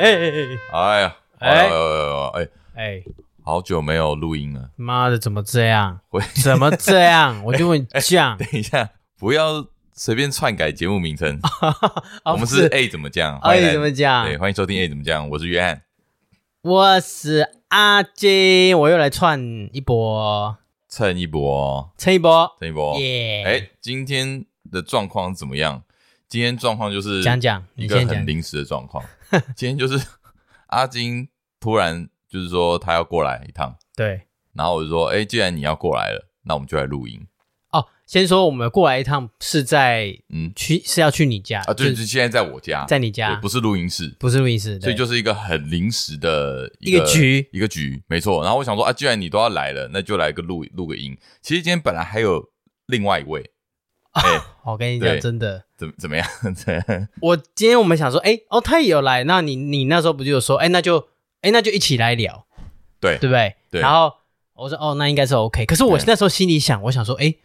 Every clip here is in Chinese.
耶！哎呀，哎哎哎哎，好久没有录音了。妈的，怎么这样？怎么这样？我就问你讲。等一下，不要随便篡改节目名称。我们是 A 怎么讲？A 怎么讲？对，欢迎收听 A 怎么讲。我是约翰，我是阿金，我又来串一波，蹭一波，蹭一波，蹭一波。耶！哎，今天的状况怎么样？今天状况就是讲讲一个很临时的状况。今天就是 阿金突然就是说他要过来一趟，对。然后我就说，哎，既然你要过来了，那我们就来录音。哦，先说我们过来一趟是在嗯去是要去你家啊？对，就现在在我家，在你家，不是录音室，不是录音室，所以就是一个很临时的一个局，一个局，没错。然后我想说啊，既然你都要来了，那就来个录录个音。其实今天本来还有另外一位。哎、欸，我跟你讲，真的怎怎么样？我今天我们想说，哎、欸，哦，他也有来，那你你那时候不就有说，哎、欸，那就，哎、欸，那就一起来聊，对对不对？对。然后我说，哦，那应该是 OK。可是我那时候心里想，我想说，哎、欸，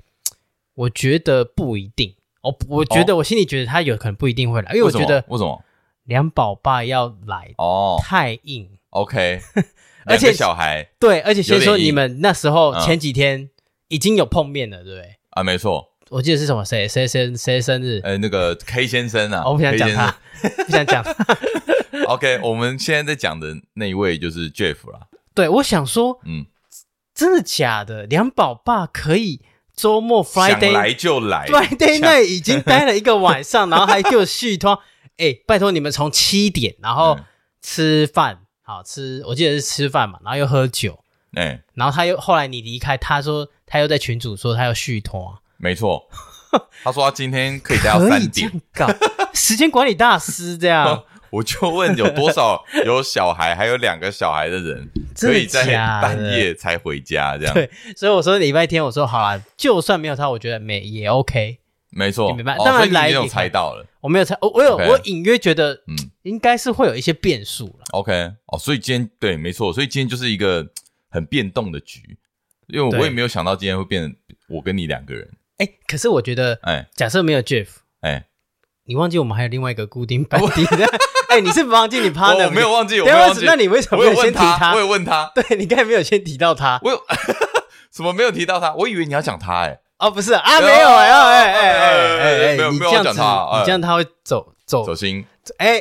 我觉得不一定。我我觉得我心里觉得他有可能不一定会来，因为我觉得为什么两宝爸要来哦，太硬。OK，而且小孩对，而且先说你们那时候前几天已经有碰面了，对不对？啊，没错。我记得是什么？谁谁谁谁生日？呃，那个 K 先生啊，我不想讲他，不想讲。OK，我们现在在讲的那一位就是 Jeff 啦。对，我想说，嗯，真的假的？梁宝爸可以周末 Friday 来就来，Friday night 已经待了一个晚上，然后还给我续托。哎、欸，拜托你们从七点，然后吃饭，嗯、好吃，我记得是吃饭嘛，然后又喝酒，哎、欸，然后他又后来你离开，他说他又在群主说他要续托。没错，他说他今天可以待到三点，搞时间管理大师这样。我就问有多少有小孩还有两个小孩的人 可以在半夜才回家这样？对，所以我说礼拜天我说好啦，就算没有他，我觉得没也 OK。没错，明白。当然来，没有猜到了，我没有猜，我我有我隐约觉得，嗯，应该是会有一些变数了。OK，哦，所以今天对，没错，所以今天就是一个很变动的局，因为我也没有想到今天会变成我跟你两个人。哎，可是我觉得，哎，假设没有 Jeff，哎，你忘记我们还有另外一个固定班底的？哎，你是不忘记你 partner？我没有忘记，我没有忘记。那你为什么没有先提他？我有问他，对，你刚才没有先提到他，我有 什么没有提到他？我以为你要讲他，哎，哦，不是啊，没有，哎，哎，哎，哎，哎，没有，没有讲他，你这样他会走走走心。哎，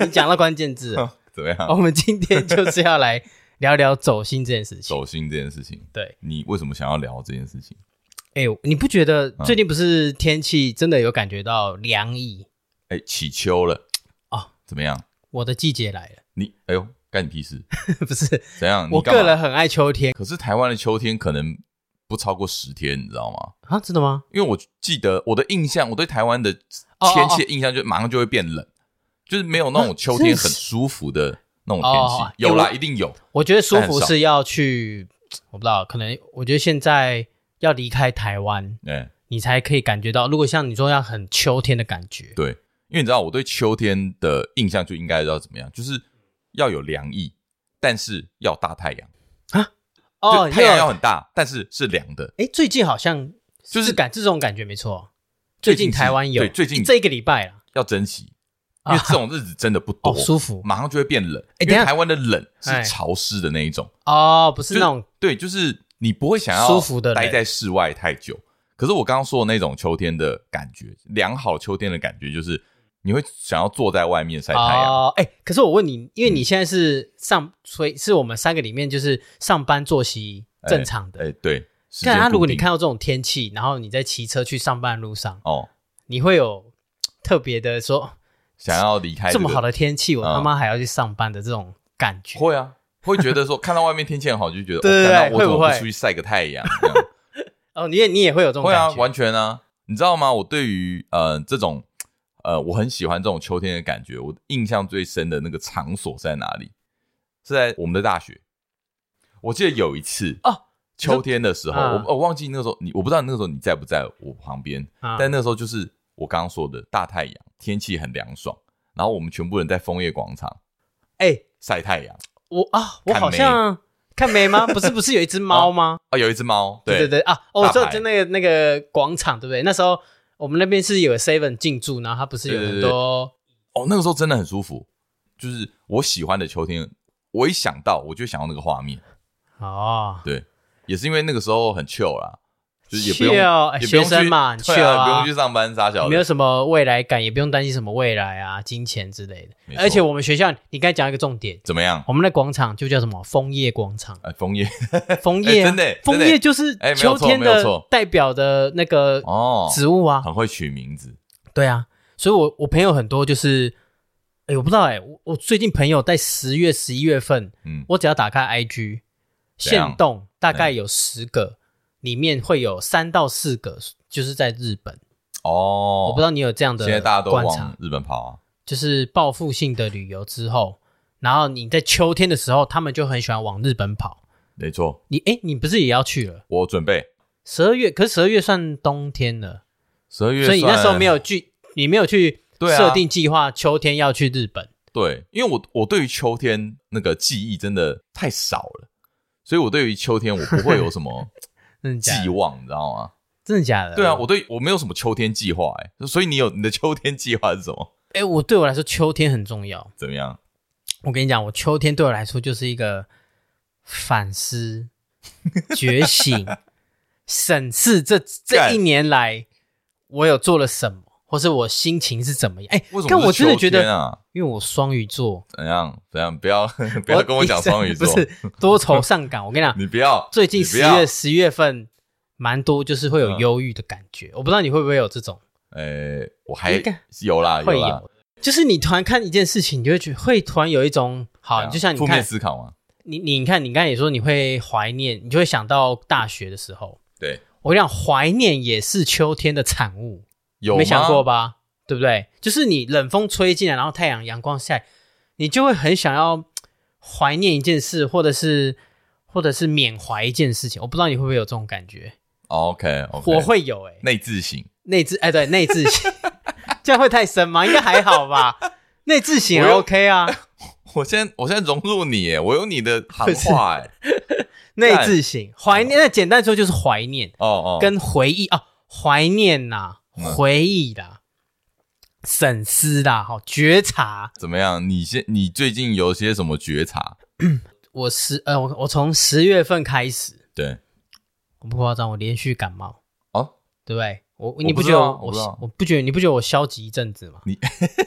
你讲到关键字，怎么样？我们今天就是要来聊聊走心这件事情。走心这件事情，对，你为什么想要聊这件事情？哎、欸，你不觉得最近不是天气真的有感觉到凉意？哎、欸，起秋了哦，怎么样？我的季节来了。你哎呦，干你屁事？不是怎样？我个人很爱秋天，可是台湾的秋天可能不超过十天，你知道吗？啊，真的吗？因为我记得我的印象，我对台湾的天气的印象就马上就会变冷，哦哦哦就是没有那种秋天很舒服的那种天气。有啦，欸、一定有。我觉得舒服是要去，我不知道，可能我觉得现在。要离开台湾，对，你才可以感觉到。如果像你说要很秋天的感觉，对，因为你知道我对秋天的印象就应该要怎么样，就是要有凉意，但是要大太阳啊，哦，太阳要很大，但是是凉的。哎，最近好像就是感这种感觉没错。最近台湾有，对，最近这一个礼拜了，要珍惜，因为这种日子真的不多，舒服，马上就会变冷。哎，因为台湾的冷是潮湿的那一种哦，不是那种，对，就是。你不会想要舒服的待在室外太久，可是我刚刚说的那种秋天的感觉，良好秋天的感觉，就是你会想要坐在外面晒太阳。哎，可是我问你，因为你现在是上，所以是我们三个里面就是上班作息正常的。哎，对。但他如果你看到这种天气，然后你在骑车去上班路上，哦，你会有特别的说想要离开这么好的天气，我他妈还要去上班的这种感觉？会啊。会觉得说看到外面天气很好，就觉得对对对，我怎么不出去晒个太阳？哦，你也你也会有这种感觉？会啊，完全啊，你知道吗？我对于呃这种呃我很喜欢这种秋天的感觉，我印象最深的那个场所是在哪里？是在我们的大学。我记得有一次哦，秋天的时候，我我忘记那个时候你，我不知道那个时候你在不在我旁边，但那个时候就是我刚刚说的大太阳，天气很凉爽，然后我们全部人在枫叶广场，哎，晒太阳。我啊，我好像看没吗？不是，不是有一只猫吗？啊，有一只猫，对对对啊！哦，就就那个那个广场，对不对？那时候我们那边是有 seven 进驻，然后它不是有很多哦，那个时候真的很舒服，就是我喜欢的秋天，我一想到我就想要那个画面。哦，对，也是因为那个时候很 chill 啦。就是也不用，也不学生嘛，去啊，不用去上班，啥小，没有什么未来感，也不用担心什么未来啊、金钱之类的。而且我们学校，你刚才讲一个重点，怎么样？我们的广场就叫什么枫叶广场？哎，枫叶，枫叶，真的，枫叶就是秋天的代表的那个哦。植物啊，很会取名字。对啊，所以我我朋友很多，就是，哎，我不知道，哎，我我最近朋友在十月、十一月份，嗯，我只要打开 IG，限动大概有十个。里面会有三到四个，就是在日本哦。我不知道你有这样的现在大家都往日本跑啊，就是报复性的旅游之后，然后你在秋天的时候，他们就很喜欢往日本跑。没错，你哎，你不是也要去了？我准备十二月，可是十二月算冬天了。十二月，所以你那时候没有去，你没有去设定计划，秋天要去日本。对，因为我我对于秋天那个记忆真的太少了，所以我对于秋天我不会有什么。寄望，你知道吗？真的假的？对啊，我对我没有什么秋天计划，哎，所以你有你的秋天计划是什么？哎，我对我来说秋天很重要。怎么样？我跟你讲，我秋天对我来说就是一个反思、觉醒、审视这这一年来我有做了什么，或是我心情是怎么样。哎，但我真的觉得啊，因为我双鱼座，怎样怎样？不要 不要跟我讲双鱼座，不是多愁善感。我跟你讲，你不要。最近十月、十一月份蛮多，就是会有忧郁的感觉。我不知道你会不会有这种。呃，我还有啦，会有。就是你突然看一件事情，你就会觉得会突然有一种好，就像你看负面思考嘛。你你看，你刚才也说你会怀念，你就会想到大学的时候。对，我跟你讲，怀念也是秋天的产物，有没想过吧？对不对？就是你冷风吹进来，然后太阳阳光晒，你就会很想要怀念一件事，或者是或者是缅怀一件事情。我不知道你会不会有这种感觉？OK，, okay 我会有诶、欸。内自省，内自哎，对，内自省，这样会太深吗？应该还好吧。内自省 OK 啊。我现在我现在融入你，诶，我有你的行话，哎。内自省，怀念，那简单说就是怀念哦哦，跟回忆哦，怀念呐，回忆的。审思啦，好觉察怎么样？你现你最近有些什么觉察？我十呃，我我从十月份开始，对，我不夸张，我连续感冒哦，对不对？我你不觉得我我，我不觉得你不觉得我消极一阵子吗？你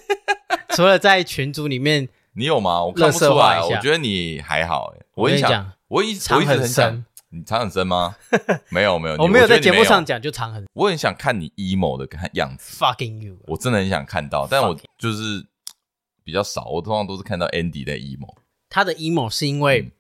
除了在群组里面，你有吗？我看不出来，我觉得你还好诶。我跟你讲，我一我一直很想。你藏很深吗？没有没有，我没有在节目上讲就藏很深。我很想看你 emo 的看样子，fucking you，我真的很想看到，但我就是比较少，我通常都是看到 Andy 的 emo。他的 emo 是因为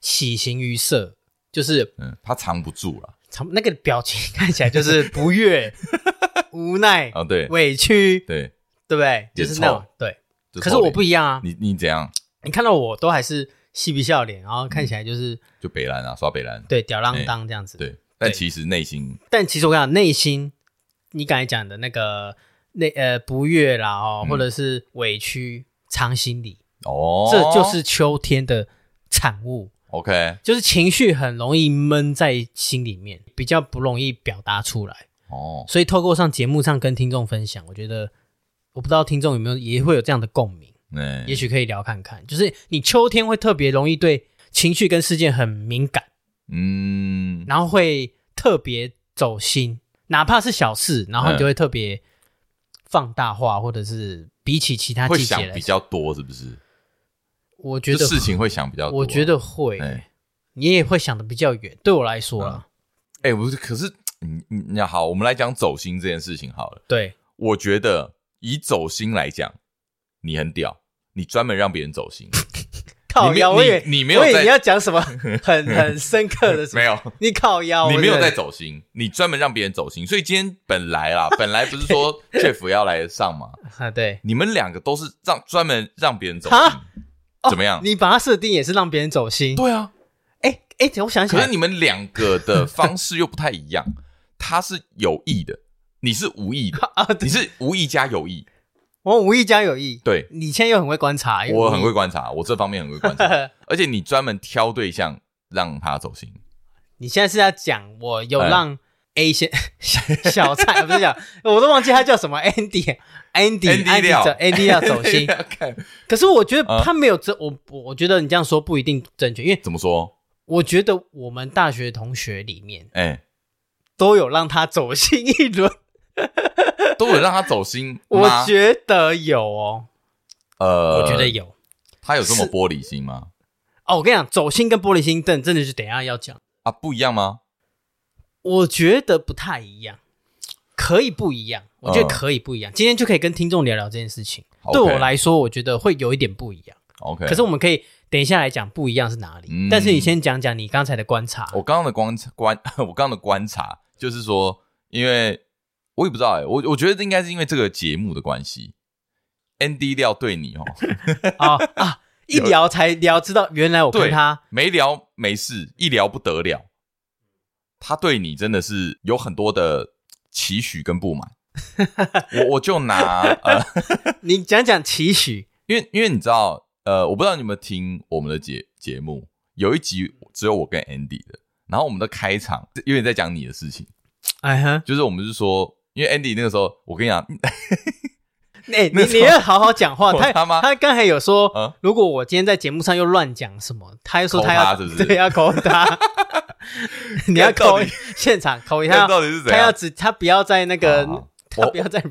喜形于色，就是嗯，他藏不住了，藏那个表情看起来就是不悦、无奈啊，对，委屈，对，对不对？就是那种对。可是我不一样啊，你你怎样？你看到我都还是。嬉皮笑脸，然后看起来就是、嗯、就北兰啊，刷北兰，对，吊儿郎当这样子。对，但其实内心，但其实我跟你讲，内心你刚才讲的那个内呃不悦啦哦，嗯、或者是委屈藏心里哦，这就是秋天的产物。OK，就是情绪很容易闷在心里面，比较不容易表达出来哦。所以透过上节目上跟听众分享，我觉得我不知道听众有没有也会有这样的共鸣。嗯，也许可以聊看看，就是你秋天会特别容易对情绪跟事件很敏感，嗯，然后会特别走心，哪怕是小事，然后你就会特别放大化，或者是比起其他季节会想比较多，是不是？我觉得事情会想比较多，我觉得会，你也会想的比较远。对我来说啊，哎，不是，可是你你你好，我们来讲走心这件事情好了。对，我觉得以走心来讲，你很屌。你专门让别人走心，靠腰！我以为你没有在，你要讲什么 很很深刻的？没有，你靠腰，你没有在走心，你专门让别人走心。所以今天本来啦，本来不是说 Jeff 要来上吗？啊，对，你们两个都是让专门让别人走心，怎么样？你把它设定也是让别人走心？对啊，哎哎，我想起来，可是你们两个的方式又不太一样，他是有意的，你是无意的啊，你是无意加有意。我无意加有意，对，你现在又很会观察，我很会观察，我这方面很会观察，而且你专门挑对象让他走心。你现在是要讲我有让 A 先小蔡不是讲，我都忘记他叫什么 Andy Andy Andy Andy 要走心。可是我觉得他没有这我我觉得你这样说不一定正确，因为怎么说？我觉得我们大学同学里面，哎，都有让他走心一轮，都有让他走心。我觉得有哦，呃，我觉得有。他有这么玻璃心吗？哦，我跟你讲，走心跟玻璃心，真真的是等一下要讲啊，不一样吗？我觉得不太一样，可以不一样。我觉得可以不一样。嗯、今天就可以跟听众聊聊这件事情。对我来说，我觉得会有一点不一样。OK，可是我们可以等一下来讲不一样是哪里。嗯、但是你先讲讲你刚才的观察。我刚刚的观察观，我刚刚的观察就是说，因为我也不知道哎、欸，我我觉得应该是因为这个节目的关系，Andy 廖对你哦，啊啊，一聊才聊知道原来我跟他没聊没事，一聊不得了。他对你真的是有很多的期许跟不满，我我就拿呃，你讲讲期许，因为因为你知道呃，我不知道你有没有听我们的节节目，有一集只有我跟 Andy 的，然后我们的开场因为在讲你的事情，哎哈，就是我们是说，因为 Andy 那个时候，我跟你讲，哎，你你要好好讲话，他他刚才有说，如果我今天在节目上又乱讲什么，他又说他要是不是对要扣他。你要扣现场扣一下，到底是怎样？他要只他不要在那个，他不要在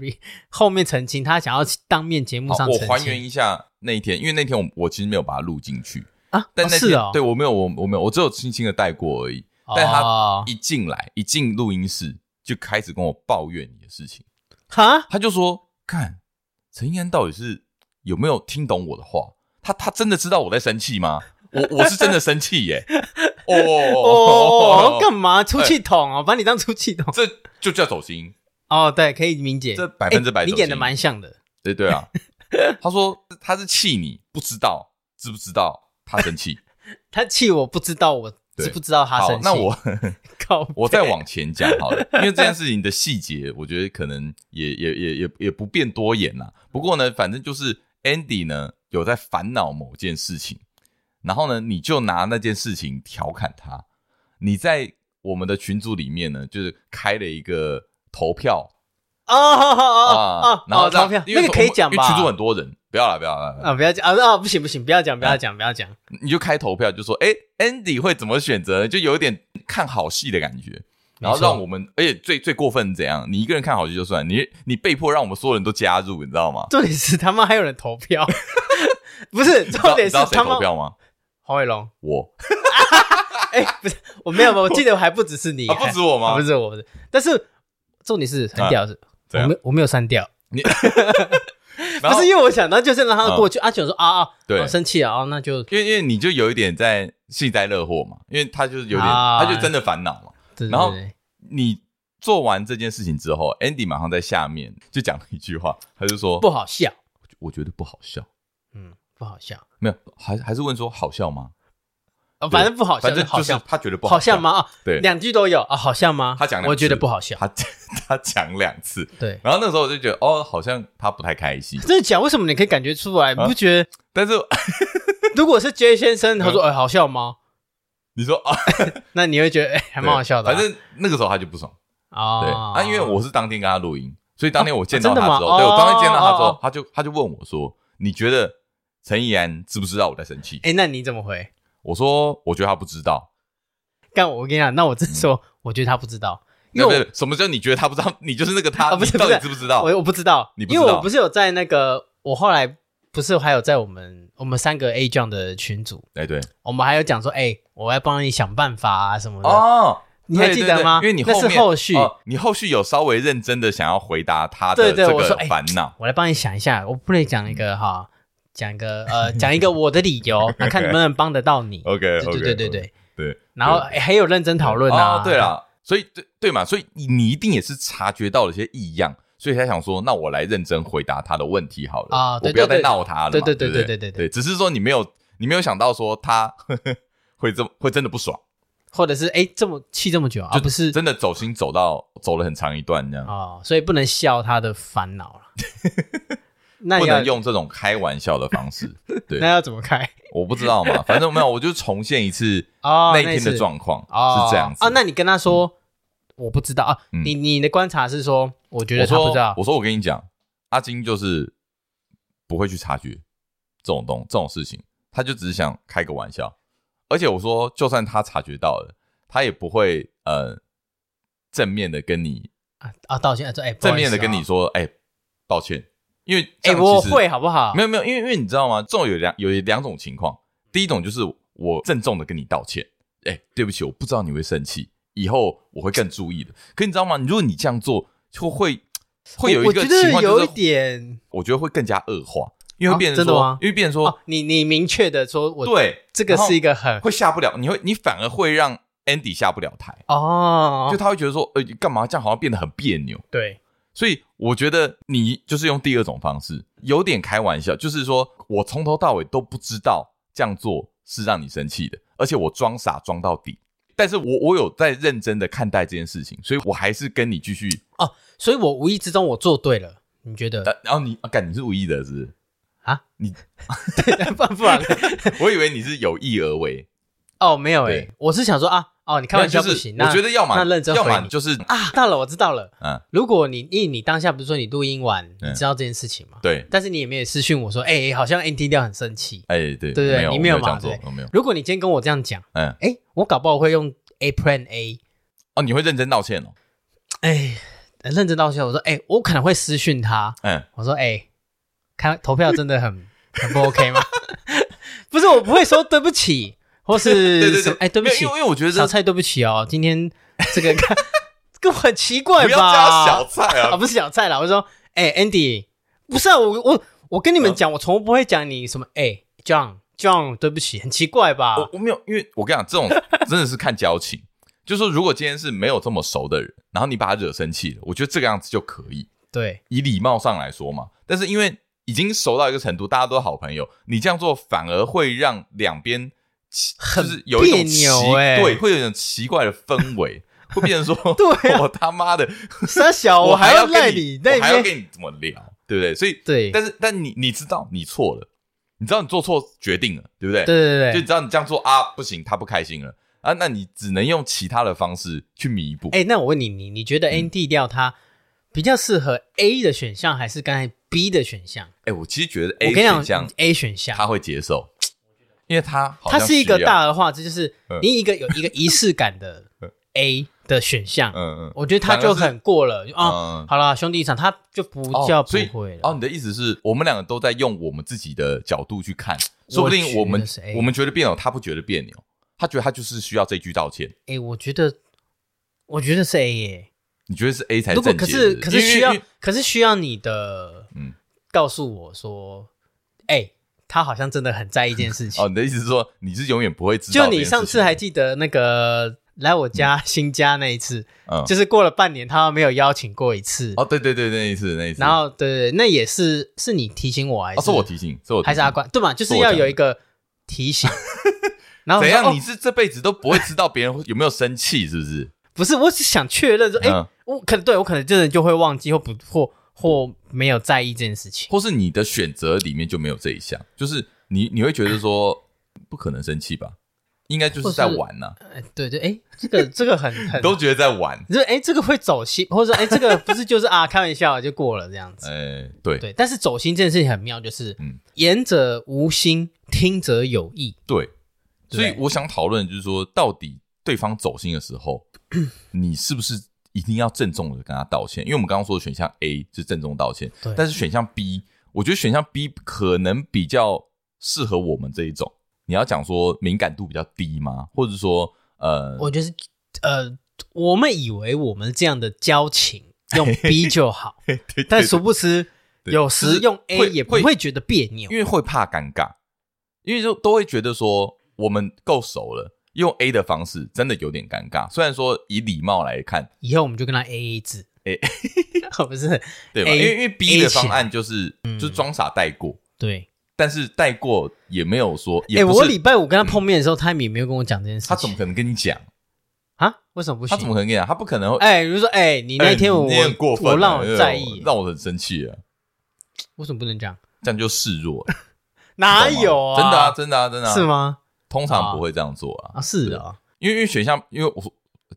后面澄清，他想要当面节目上澄清。我还原一下那一天，因为那天我我其实没有把它录进去啊，但那是哦，对我没有，我我没有，我只有轻轻的带过而已。但他一进来，一进录音室就开始跟我抱怨你的事情，哈，他就说：“看陈一安到底是有没有听懂我的话？他他真的知道我在生气吗？我我是真的生气耶。”哦哦，干嘛出气筒哦？把你当出气筒，这就叫走心哦。对，可以明解，这百分之百，你演的蛮像的。对对啊，他说他是气你，不知道知不知道他生气？他气我不知道，我知不知道他生气？那我 我再往前讲好了，因为这件事情的细节，我觉得可能也也也也也不便多言啦。不过呢，反正就是 Andy 呢有在烦恼某件事情。然后呢，你就拿那件事情调侃他。你在我们的群组里面呢，就是开了一个投票啊啊！然后投票那个可以讲吧？群组很多人，不要了，不要了啊！不要讲啊！啊，不行不行，不要讲，不要讲，不要讲。你就开投票，就说哎，Andy 会怎么选择？就有点看好戏的感觉。然后让我们，而且最最过分怎样？你一个人看好戏就算，你你被迫让我们所有人都加入，你知道吗？重点是他妈还有人投票，不是重点是他妈投票吗？黄伟龙，我，哎，不是，我没有，我记得还不只是你，不止我吗？不是我，不是，但是重点是删掉，是，我没，我没有删掉，你，不是因为我想到就是让他过去，阿九说啊啊，对，生气了哦，那就，因为因为你就有一点在幸灾乐祸嘛，因为他就是有点，他就真的烦恼嘛，然后你做完这件事情之后，Andy 马上在下面就讲了一句话，他就说不好笑，我觉得不好笑，嗯。不好笑，没有，还还是问说好笑吗？哦，反正不好笑，反正就是他觉得不好笑吗？啊，对，两句都有啊，好笑吗？他讲，我觉得不好笑。他他讲两次，对。然后那时候我就觉得，哦，好像他不太开心。真的讲，为什么你可以感觉出来？你不觉得？但是如果是 J 先生，他说，哎，好笑吗？你说啊，那你会觉得，哎，还蛮好笑的。反正那个时候他就不爽啊。对啊，因为我是当天跟他录音，所以当天我见到他之后，对我当天见到他之后，他就他就问我说，你觉得？陈怡安知不知道我在生气？哎，那你怎么回？我说，我觉得他不知道。干，我跟你讲，那我真说，我觉得他不知道。因为什么叫你觉得他不知道？你就是那个他，不是？到底知不知道？我我不知道，你。因为我不是有在那个，我后来不是还有在我们我们三个 A 酱的群组。哎，对，我们还有讲说，哎，我要帮你想办法啊什么的。哦，你还记得吗？因为你那是后续，你后续有稍微认真的想要回答他的这个烦恼。我来帮你想一下，我不能讲一个哈。讲一个呃，讲一个我的理由，那 看 能不能帮得到你。OK，对对对对对。然后还有认真讨论啊。对了，所以对对嘛，所以你一定也是察觉到了些异样，所以才想说，那我来认真回答他的问题好了啊，我不要再闹他了。对对对对对对对，只是说你没有你没有想到说他 会这么会真的不爽，或者是哎这么气这么久啊，不是真的走心走到走了很长一段这样啊，所以不能笑他的烦恼了。不能用这种开玩笑的方式，对，那要怎么开？我不知道嘛，反正没有，我就重现一次 那一天的状况是这样子啊。那你跟他说，我不知道啊。你你的观察是说，我觉得他不知道。我说我跟你讲，阿金就是不会去察觉这种东这种事情，他就只是想开个玩笑。而且我说，就算他察觉到了，他也不会呃正面的跟你啊啊道歉，哎，正面的跟你说，哎，抱歉，因为哎我会好不好？没有没有，因为因为你知道吗？这种有两有两种情况，第一种就是我郑重的跟你道歉，哎，对不起，我不知道你会生气，以后我会更注意的。可你知道吗？如果你这样做，就会会有一个情况，有一点，我觉得会更加恶化。因为会变成说，因为变成说，你你明确的说，我对这个是一个很会下不了，你会你反而会让 Andy 下不了台哦，就他会觉得说，呃，干嘛这样好像变得很别扭。对，所以我觉得你就是用第二种方式，有点开玩笑，就是说我从头到尾都不知道这样做是让你生气的，而且我装傻装到底，但是我我有在认真的看待这件事情，所以我还是跟你继续哦，所以我无意之中我做对了，你觉得？然后你啊，干你是无意的，是不是？啊，你 对，不不然，我以为你是有意而为。哦，没有诶，我是想说啊，哦，你开玩笑不行。我觉得要么那认真，要么就是啊，到了，我知道了。嗯，如果你因为你当下不是说你录音完，你知道这件事情吗？对。但是你也没有私讯我说，哎，好像 NT 掉很生气。哎，对对对，你没有嘛？对，没有。如果你今天跟我这样讲，嗯，哎，我搞不好会用 A Plan A。哦，你会认真道歉哦？哎，认真道歉。我说，哎，我可能会私讯他。嗯，我说，哎，看投票真的很。很不 OK 吗？不是，我不会说对不起，或是对对对，哎，对不起，因为因为我觉得小蔡对不起哦，今天这个 跟我很奇怪吧？不要加小蔡啊，不是小蔡啦，我说，哎，Andy，不是啊，我我我跟你们讲，我从不会讲你什么，哎，John John，对不起，很奇怪吧？我我没有，因为我跟你讲，这种真的是看交情，就是说，如果今天是没有这么熟的人，然后你把他惹生气了，我觉得这个样子就可以，对，以礼貌上来说嘛，但是因为。已经熟到一个程度，大家都是好朋友。你这样做反而会让两边就是有一种奇对，会有一种奇怪的氛围，会变成说，对，我他妈的三小，我还要赖你，我还要跟你怎么聊，对不对？所以对，但是但你你知道你错了，你知道你做错决定了，对不对？对对对，就你知道你这样做啊不行，他不开心了啊，那你只能用其他的方式去弥补。哎，那我问你，你你觉得 ND 调他比较适合 A 的选项，还是刚才？B 的选项，哎，我其实觉得 A 选项，A 选项他会接受，因为他他是一个大而化之，这就是你一个有一个仪式感的 A 的选项，嗯嗯，我觉得他就很过了啊。好了，兄弟一场，他就不叫不会了。哦，你的意思是我们两个都在用我们自己的角度去看，说不定我们我们觉得别扭，他不觉得别扭，他觉得他就是需要这句道歉。哎，我觉得，我觉得是 A 耶。你觉得是 A 才正确？可是可是需要，可是需要你的嗯，告诉我说，哎，他好像真的很在意一件事情。哦，你的意思是说，你是永远不会知道？就你上次还记得那个来我家新家那一次，嗯，就是过了半年，他没有邀请过一次。哦，对对对，那一次那一次。然后对对，那也是是你提醒我还是？是我提醒，是我还是阿关？对嘛，就是要有一个提醒。然后怎样？你是这辈子都不会知道别人有没有生气，是不是？不是，我只想确认说，哎。我可能对我可能真的就会忘记或不或或没有在意这件事情，或是你的选择里面就没有这一项，就是你你会觉得说不可能生气吧？应该就是在玩呐、啊。对对，哎，这个这个很很 都觉得在玩。就是哎，这个会走心，或者说哎，这个 不是就是啊，开玩笑就过了这样子。哎，对对，但是走心这件事情很妙，就是嗯，言者无心，听者有意。对，所以我想讨论就是说，到底对方走心的时候，你是不是？一定要郑重的跟他道歉，因为我们刚刚说的选项 A 是郑重道歉，对。但是选项 B，我觉得选项 B 可能比较适合我们这一种。你要讲说敏感度比较低吗？或者说，呃，我觉得呃，我们以为我们这样的交情用 B 就好，对对对，但殊不知有时用 A 也不会觉得别扭，因为会怕尴尬，因为就都会觉得说我们够熟了。用 A 的方式真的有点尴尬，虽然说以礼貌来看，以后我们就跟他 AA 制，A 不是 对吧？因为因为 B 的方案就是就是装傻带过，对，但是带过也没有说，哎，我礼拜五跟他碰面的时候，他也没有跟我讲这件事，他怎么可能跟你讲啊？为什么不行？他怎么可能跟你讲？他不可能，哎，比如说，哎，你那天我很过分，我让我在意，让我很生气啊！为什么不能讲？这样就示弱，哪有啊？真的啊，真的啊，真的是吗？通常不会这样做啊！啊，是啊，因为因为选项，因为我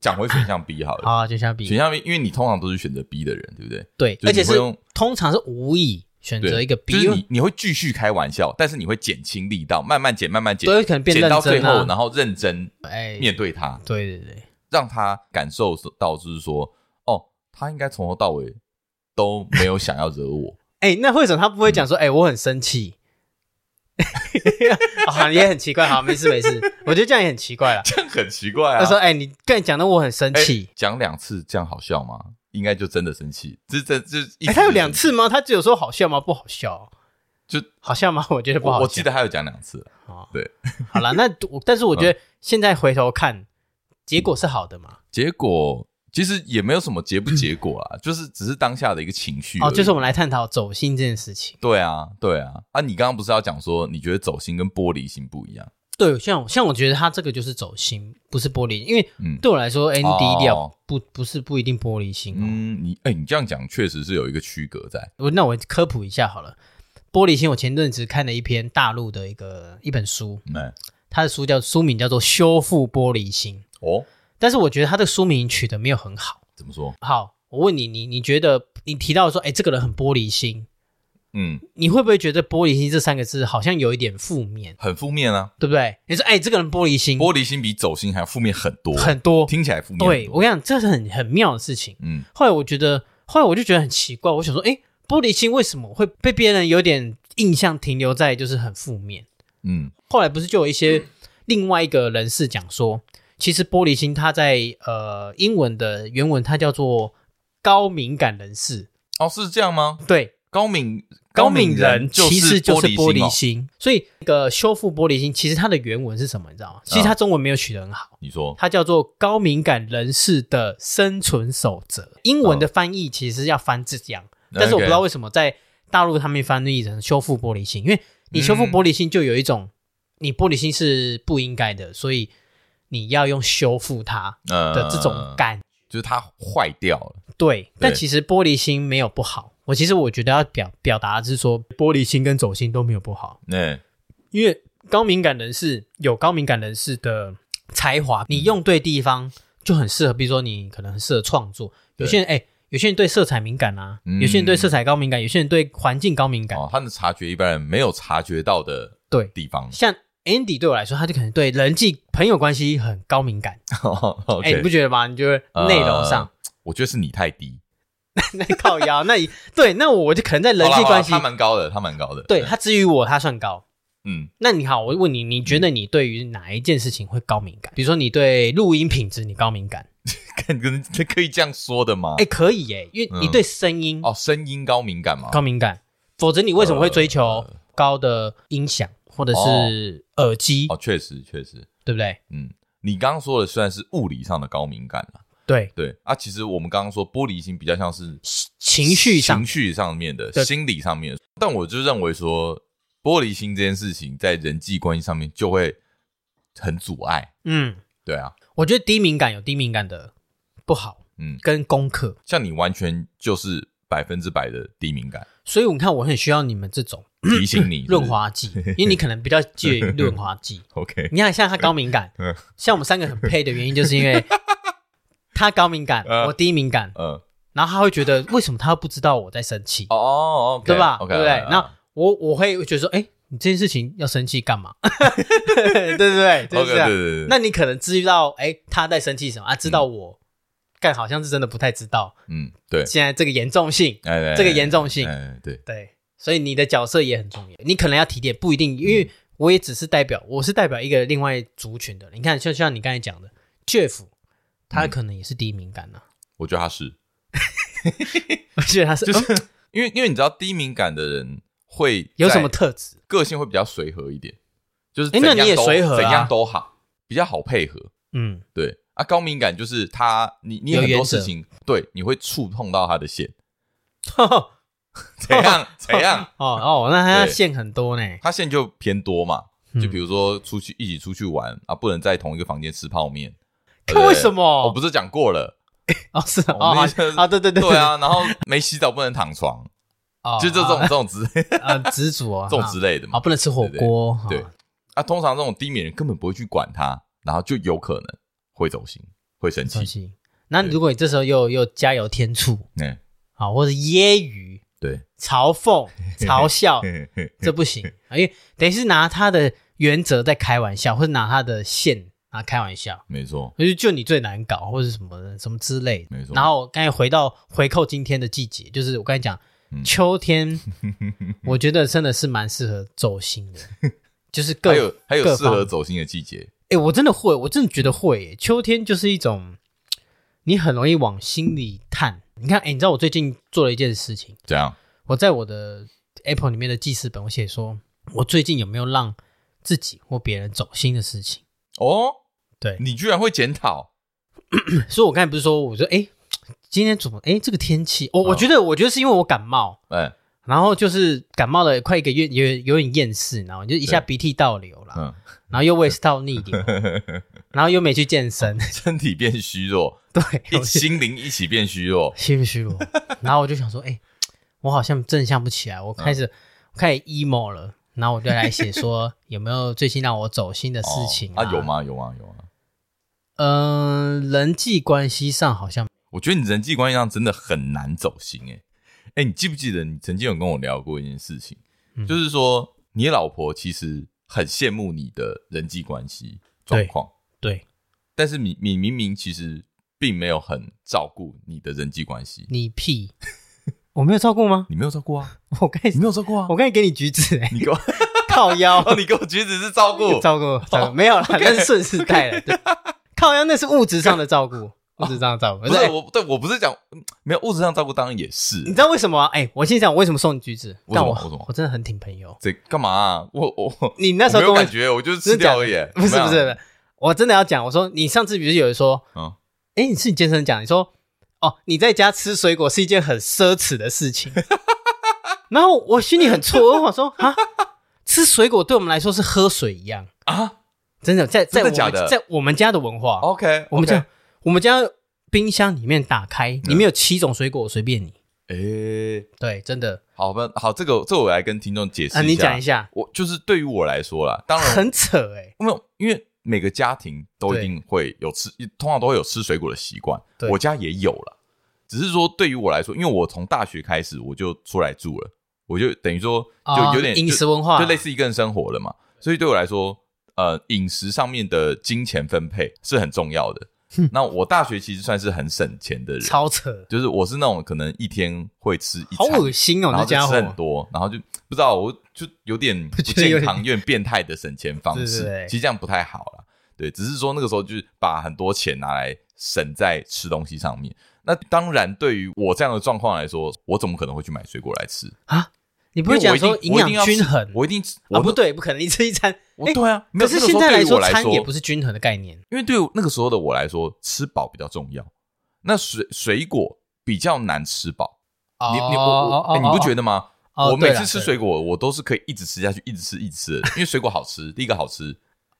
讲回选项 B 好了。好，选项 B。选项 B，因为你通常都是选择 B 的人，对不对？对，而且是通常是无意选择一个 B，就是你你会继续开玩笑，但是你会减轻力道，慢慢减，慢慢减，对，可能变减到最后，然后认真哎面对他。对对对，让他感受到就是说，哦，他应该从头到尾都没有想要惹我。哎，那为什么他不会讲说，哎，我很生气？啊，也很奇怪。好，没事没事，我觉得这样也很奇怪了。这样很奇怪啊。他说：“哎，你刚才讲的我很生气，讲两次这样好笑吗？应该就真的生气。这这这，哎，他有两次吗？他只有说好笑吗？不好笑，就好笑吗？我觉得不好笑。我记得他有讲两次。哦，对，好了，那我但是我觉得 现在回头看，结果是好的嘛？结果。”其实也没有什么结不结果啊，就是只是当下的一个情绪。哦，就是我们来探讨走心这件事情。对啊，对啊。啊，你刚刚不是要讲说，你觉得走心跟玻璃心不一样？对，像像我觉得他这个就是走心，不是玻璃。因为对我来说，Andy 料不不是不一定玻璃心。嗯，你哎，你这样讲确实是有一个区隔在。我那我科普一下好了，玻璃心。我前阵子看了一篇大陆的一个一本书，嗯，他的书叫书名叫做《修复玻璃心》哦。但是我觉得他的书名取得没有很好。怎么说？好，我问你，你你觉得你提到说，哎，这个人很玻璃心，嗯，你会不会觉得“玻璃心”这三个字好像有一点负面？很负面啊，对不对？你说，哎，这个人玻璃心，玻璃心比走心还要负面很多很多，听起来负面。对，我跟你讲，这是很很妙的事情。嗯，后来我觉得，后来我就觉得很奇怪，我想说，哎，玻璃心为什么会被别人有点印象停留在就是很负面？嗯，后来不是就有一些另外一个人士讲说。其实玻璃心，它在呃英文的原文，它叫做高敏感人士。哦，是这样吗？对，高敏高敏人其实就是玻璃心。所以，那个修复玻璃心，其实它的原文是什么？你知道吗？其实它中文没有取得很好。你说，它叫做高敏感人士的生存守则。英文的翻译其实要翻这样，但是我不知道为什么在大陆他们翻译成修复玻璃心，因为你修复玻璃心就有一种你玻璃心是不应该的，所以。你要用修复它的这种感觉，就是它坏掉了。对，对，但其实玻璃心没有不好。我其实我觉得要表表达的是说，玻璃心跟走心都没有不好。对，因为高敏感人士有高敏感人士的才华，你用对地方就很适合。比如说，你可能很适合创作。有些人哎，有些人对色彩敏感啊，有些人对色彩高敏感，有些人对环境高敏感。哦，他能察觉一般人没有察觉到的对地方，像。Andy 对我来说，他就可能对人际朋友关系很高敏感。哎、oh, okay. 欸，你不觉得吗？你觉得内容上、呃，我觉得是你太低。那靠腰，那对，那我就可能在人际关系，他蛮高的，他蛮高的。对，他至于我，他算高。嗯，那你好，我问你，你觉得你对于哪一件事情会高敏感？嗯、比如说，你对录音品质你高敏感？可可以这样说的吗？哎、欸，可以耶，因为你对声音、嗯、哦，声音高敏感吗？高敏感，否则你为什么会追求高的音响？或者是耳机。哦，确实确实，对不对？嗯，你刚刚说的虽然是物理上的高敏感了，对。对啊，其实我们刚刚说玻璃心比较像是情绪情绪上面的、心理上面，但我就认为说玻璃心这件事情在人际关系上面就会很阻碍。嗯，对啊，我觉得低敏感有低敏感的不好，嗯，跟功课，像你完全就是百分之百的低敏感，所以我看我很需要你们这种。提醒你润滑剂，因为你可能比较介意润滑剂。OK，你看像他高敏感，像我们三个很配的原因，就是因为 他高敏感，我低敏感，嗯，然后他会觉得为什么他不知道我在生气？哦哦，对吧？对不对？那我我会觉得说，哎，你这件事情要生气干嘛？对对对，就是这样。那你可能知道，哎，他在生气什么啊？知道我干好像是真的不太知道。嗯，对。现在这个严重性，这个严重性，对对。所以你的角色也很重要，你可能要提点，不一定，因为我也只是代表，我是代表一个另外族群的。你看，就像你刚才讲的，Jeff，他可能也是低敏感呢、啊。我觉得他是，我觉得他是，就是因为因为你知道低敏感的人会有什么特质？个性会比较随和一点，就是哎，那你也随和、啊，怎样都好，比较好配合。嗯，对啊，高敏感就是他，你你很多事情，对，你会触碰到他的线。怎样？怎样？哦哦，那他线很多呢。他线就偏多嘛，就比如说出去一起出去玩啊，不能在同一个房间吃泡面。为什么？我不是讲过了？哦，是哦，啊，对对对，对啊。然后没洗澡不能躺床，就这种这种之啊，执着啊，这种之类的嘛。啊，不能吃火锅。对啊，通常这种低敏人根本不会去管他，然后就有可能会走心，会生气。那如果你这时候又又加油添醋，嗯，好，或者揶揄，对，嘲讽、嘲笑，这不行，因为等于是拿他的原则在开玩笑，或者拿他的线啊开玩笑，没错，就就你最难搞，或者什么的什么之类的，没错。然后刚才回到回扣今天的季节，就是我刚才讲。秋天，我觉得真的是蛮适合走心的，就是各还有还有适合走心的季节。哎、欸，我真的会，我真的觉得会。秋天就是一种你很容易往心里探。你看，哎、欸，你知道我最近做了一件事情？怎样？我在我的 Apple 里面的记事本，我写说我最近有没有让自己或别人走心的事情？哦，对，你居然会检讨？所以，我刚才不是说，我说，哎、欸。今天怎么？哎，这个天气，我我觉得，我觉得是因为我感冒，哎，然后就是感冒了快一个月，有有点厌世，然后就一下鼻涕倒流了，嗯，然后又胃食道逆流，然后又没去健身，身体变虚弱，对，心灵一起变虚弱，心虚弱，然后我就想说，哎，我好像正向不起来，我开始我开始 emo 了，然后我就来写说有没有最近让我走心的事情啊？有吗？有吗？有吗？嗯，人际关系上好像。我觉得你人际关系上真的很难走心诶，诶，你记不记得你曾经有跟我聊过一件事情，嗯、就是说你老婆其实很羡慕你的人际关系状况，对，但是你你明明其实并没有很照顾你的人际关系，你屁，我没有照顾吗？你没有照顾啊，我刚才你没有照顾啊，我刚才给你橘子诶，你给我 靠腰，你给我橘子是照顾 照顾，照顾没有啦，那是顺势带了，对，靠腰那是物质上的照顾。物质上的照顾，不是我，对我不是讲没有物质上照顾，当然也是。你知道为什么吗？哎，我先讲我为什么送你橘子。为什么？为什么？我真的很挺朋友。这干嘛啊？我我你那时候没有感觉，我就是吃掉而已。不是不是，我真的要讲。我说你上次不是有人说，嗯，哎，你是你健身讲，你说哦，你在家吃水果是一件很奢侈的事情。然后我心里很错愕，我说啊，吃水果对我们来说是喝水一样啊？真的，在在我们在我们家的文化，OK，我们家我们家。冰箱里面打开，里面有七种水果，我随便你。诶，对，真的。好吧，好，这个，这个我来跟听众解释一下。你讲一下。我就是对于我来说啦，当然很扯诶。没有，因为每个家庭都一定会有吃，通常都会有吃水果的习惯。我家也有了，只是说对于我来说，因为我从大学开始我就出来住了，我就等于说就有点饮食文化，就类似一个人生活了嘛。所以对我来说，呃，饮食上面的金钱分配是很重要的。那我大学其实算是很省钱的人，超扯。就是我是那种可能一天会吃一餐，好恶心哦，然后就吃很多，然后就不知道，我就有点 不健康、有点变态的省钱方式。其实这样不太好了，对，只是说那个时候就是把很多钱拿来省在吃东西上面。那当然，对于我这样的状况来说，我怎么可能会去买水果来吃啊？你不会讲说营养均衡？我一定啊，不对，不可能，你吃一餐。欸、对啊，可是现在来说，餐也不是均衡的概念。因为对那个时候的我来说，吃饱比较重要。那水水果比较难吃饱。你你我我，你不觉得吗？我每次吃水果，我都是可以一直吃下去，一直吃一直吃的，因为水果好吃。第一个好吃，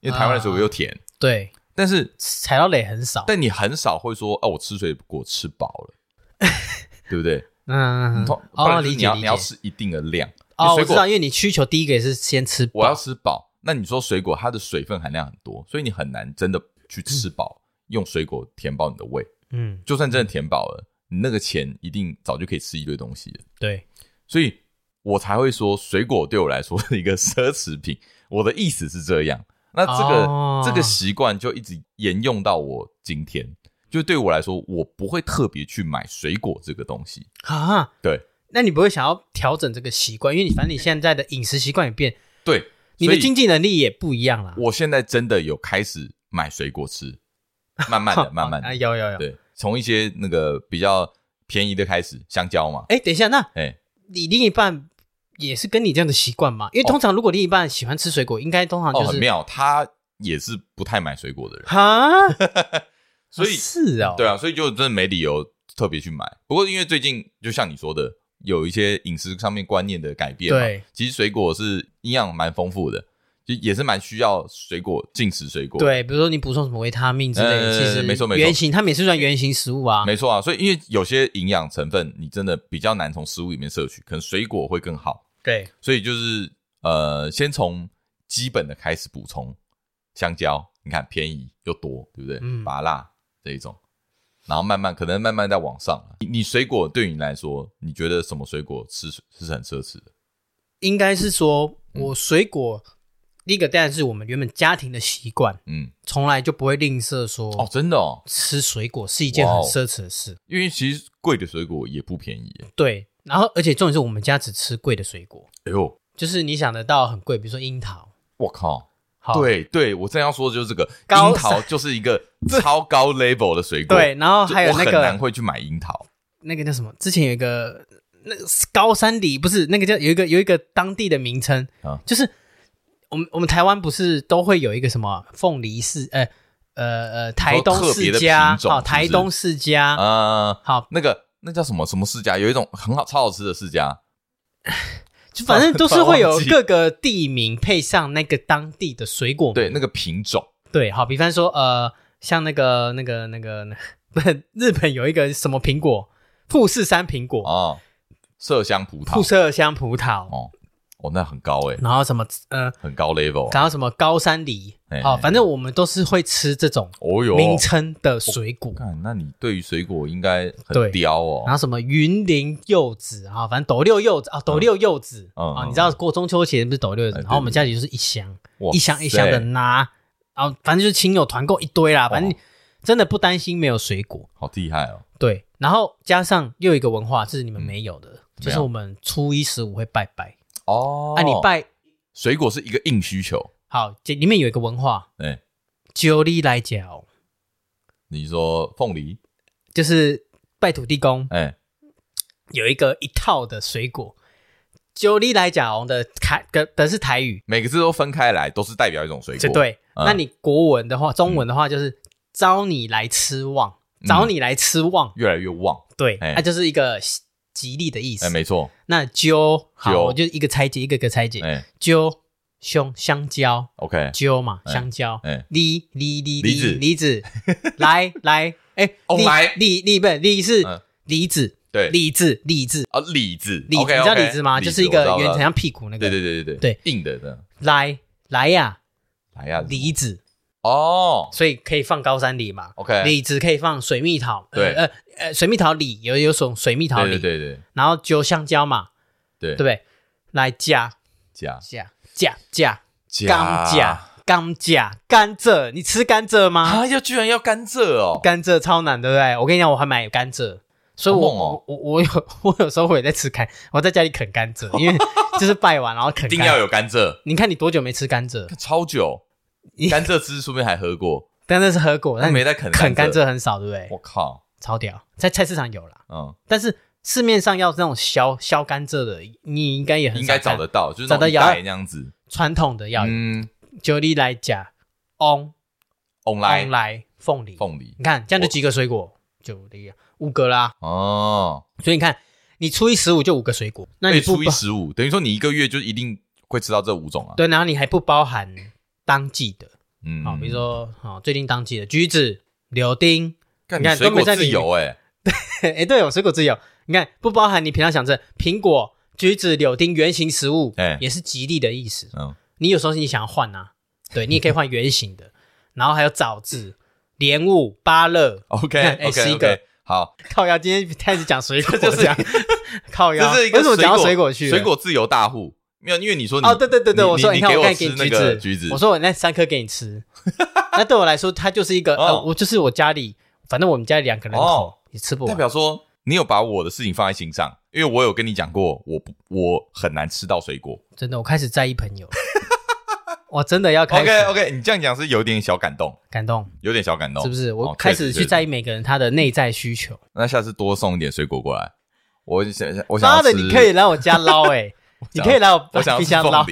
因为台湾的水果又甜。对，但是踩到雷很少。但你很少会说，哦，我吃水果吃饱了，对不对？嗯，哦，理解。你要你要吃一定的量。哦，我知道，因为你需求第一个也是先吃饱，我要吃饱。那你说水果它的水分含量很多，所以你很难真的去吃饱，嗯、用水果填饱你的胃。嗯，就算真的填饱了，你那个钱一定早就可以吃一堆东西了。对，所以我才会说水果对我来说是一个奢侈品。我的意思是这样。那这个、哦、这个习惯就一直沿用到我今天。就对我来说，我不会特别去买水果这个东西啊。对。那你不会想要调整这个习惯，因为你反正你现在的饮食习惯也变，对，你的经济能力也不一样了。我现在真的有开始买水果吃，慢慢的，慢慢的，有有有，对，从一些那个比较便宜的开始，香蕉嘛。哎，等一下，那哎，你另一半也是跟你这样的习惯吗？因为通常如果另一半喜欢吃水果，应该通常就是很妙，他也是不太买水果的人哈，所以是啊，对啊，所以就真的没理由特别去买。不过因为最近就像你说的。有一些饮食上面观念的改变，对，其实水果是营养蛮丰富的，就也是蛮需要水果进食水果。对，比如说你补充什么维他命之类的，其实没错没错，原型它们也是算原型食物啊，没错啊。所以因为有些营养成分你真的比较难从食物里面摄取，可能水果会更好。对，所以就是呃，先从基本的开始补充，香蕉，你看便宜又多，对不对？嗯，芭乐，这一种，然后慢慢可能慢慢在往上。你你水果对于你来说，你觉得什么水果吃是很奢侈的？应该是说我水果。嗯第一个当然是我们原本家庭的习惯，嗯，从来就不会吝啬说哦，真的哦，吃水果是一件很奢侈的事，因为其实贵的水果也不便宜。对，然后而且重点是我们家只吃贵的水果，哎呦，就是你想得到很贵，比如说樱桃，我靠，对对，我正要说的就是这个樱桃，就是一个 超高 level 的水果，对，然后还有那个很难会去买樱桃，那个叫什么？之前有一个那个高山梨，不是那个叫有一个有一个当地的名称啊，就是。我们我们台湾不是都会有一个什么凤梨世呃呃呃台东世家好台东世家啊好那个那叫什么什么世家有一种很好超好吃的世家，就 反正都是会有各个地名配上那个当地的水果对那个品种。对好比方说呃像那个那个那个不是 日本有一个什么苹果富士山苹果。哦麝香葡萄。富麝香葡萄。哦。哦，那很高哎，然后什么呃，很高 level，然后什么高山梨，好，反正我们都是会吃这种哦哟。名称的水果。看，那你对于水果应该很刁哦。然后什么云林柚子啊，反正斗六柚子啊，斗六柚子。啊，你知道过中秋节不是斗六柚子，然后我们家里就是一箱一箱一箱的拿，然后反正就是亲友团购一堆啦，反正真的不担心没有水果，好厉害哦。对，然后加上又有一个文化，这是你们没有的，就是我们初一十五会拜拜。哦，啊，你拜水果是一个硬需求。好，这里面有一个文化，哎，九里来讲，你说凤梨，就是拜土地公，哎，有一个一套的水果，九里来讲的台的的是台语，每个字都分开来，都是代表一种水果。对，那你国文的话，中文的话就是招你来吃旺，找你来吃旺，越来越旺。对，那就是一个。吉利的意思，哎，没错。那揪好，我就一个拆解，一个个拆解。哎，揪香香蕉，OK，揪嘛，香蕉。哎，梨梨梨梨子梨子，来来，哎，梨梨梨不梨是梨子，对，梨子李子。啊，李子，梨，你知道李子吗？就是一个圆很像屁股那个，对对对对对，硬的的。来来呀，来呀，梨子。哦，所以可以放高山梨嘛？OK，李子可以放水蜜桃，对，呃呃，水蜜桃李有有种水蜜桃李，对对对，然后就香蕉嘛，对对不对？来加加加加加甘蔗甘蔗甘蔗，你吃甘蔗吗？啊，要居然要甘蔗哦，甘蔗超难，对不对？我跟你讲，我还买甘蔗，所以我我我有 我有时候会在吃甘，我在家里啃甘蔗，因为 就是拜完然后啃，一定要有甘蔗。你看你多久没吃甘蔗？超久。甘蔗汁说不定还喝过，但那是喝过，但没在啃啃甘蔗很少，对不对？我靠，超屌，在菜市场有啦。嗯，但是市面上要那种削削甘蔗的，你应该也很应该找得到，就是找得到那样子传统的药。嗯，就你来讲，on on 来来凤梨凤梨，你看这样就几个水果，就五个啦。哦，所以你看你初一十五就五个水果，那你初一十五等于说你一个月就一定会吃到这五种啊？对，然后你还不包含。当季的，嗯，好，比如说，好，最近当季的橘子、柳丁，你看水果自由哎，对，哎，对哦，水果自由，你看不包含你平常想吃苹果、橘子、柳丁圆形食物，哎，也是吉利的意思。嗯，你有时候你想要换啊，对，你也可以换圆形的，然后还有枣子、莲雾、芭乐，OK，哎，十一个，好，靠腰，今天开始讲水果，就是讲 靠腰，为什么讲到水果去？水果自由大户。没有，因为你说哦，对对对对，我说你看，我给你那个橘子，我说我那三颗给你吃，那对我来说，它就是一个呃，我就是我家里，反正我们家里两个人口也吃不完。代表说你有把我的事情放在心上，因为我有跟你讲过，我不我很难吃到水果。真的，我开始在意朋友，我真的要开始。OK OK，你这样讲是有点小感动，感动，有点小感动，是不是？我开始去在意每个人他的内在需求。那下次多送一点水果过来，我想想，我想妈的，你可以来我家捞哎。你可以来我我想冰箱捞。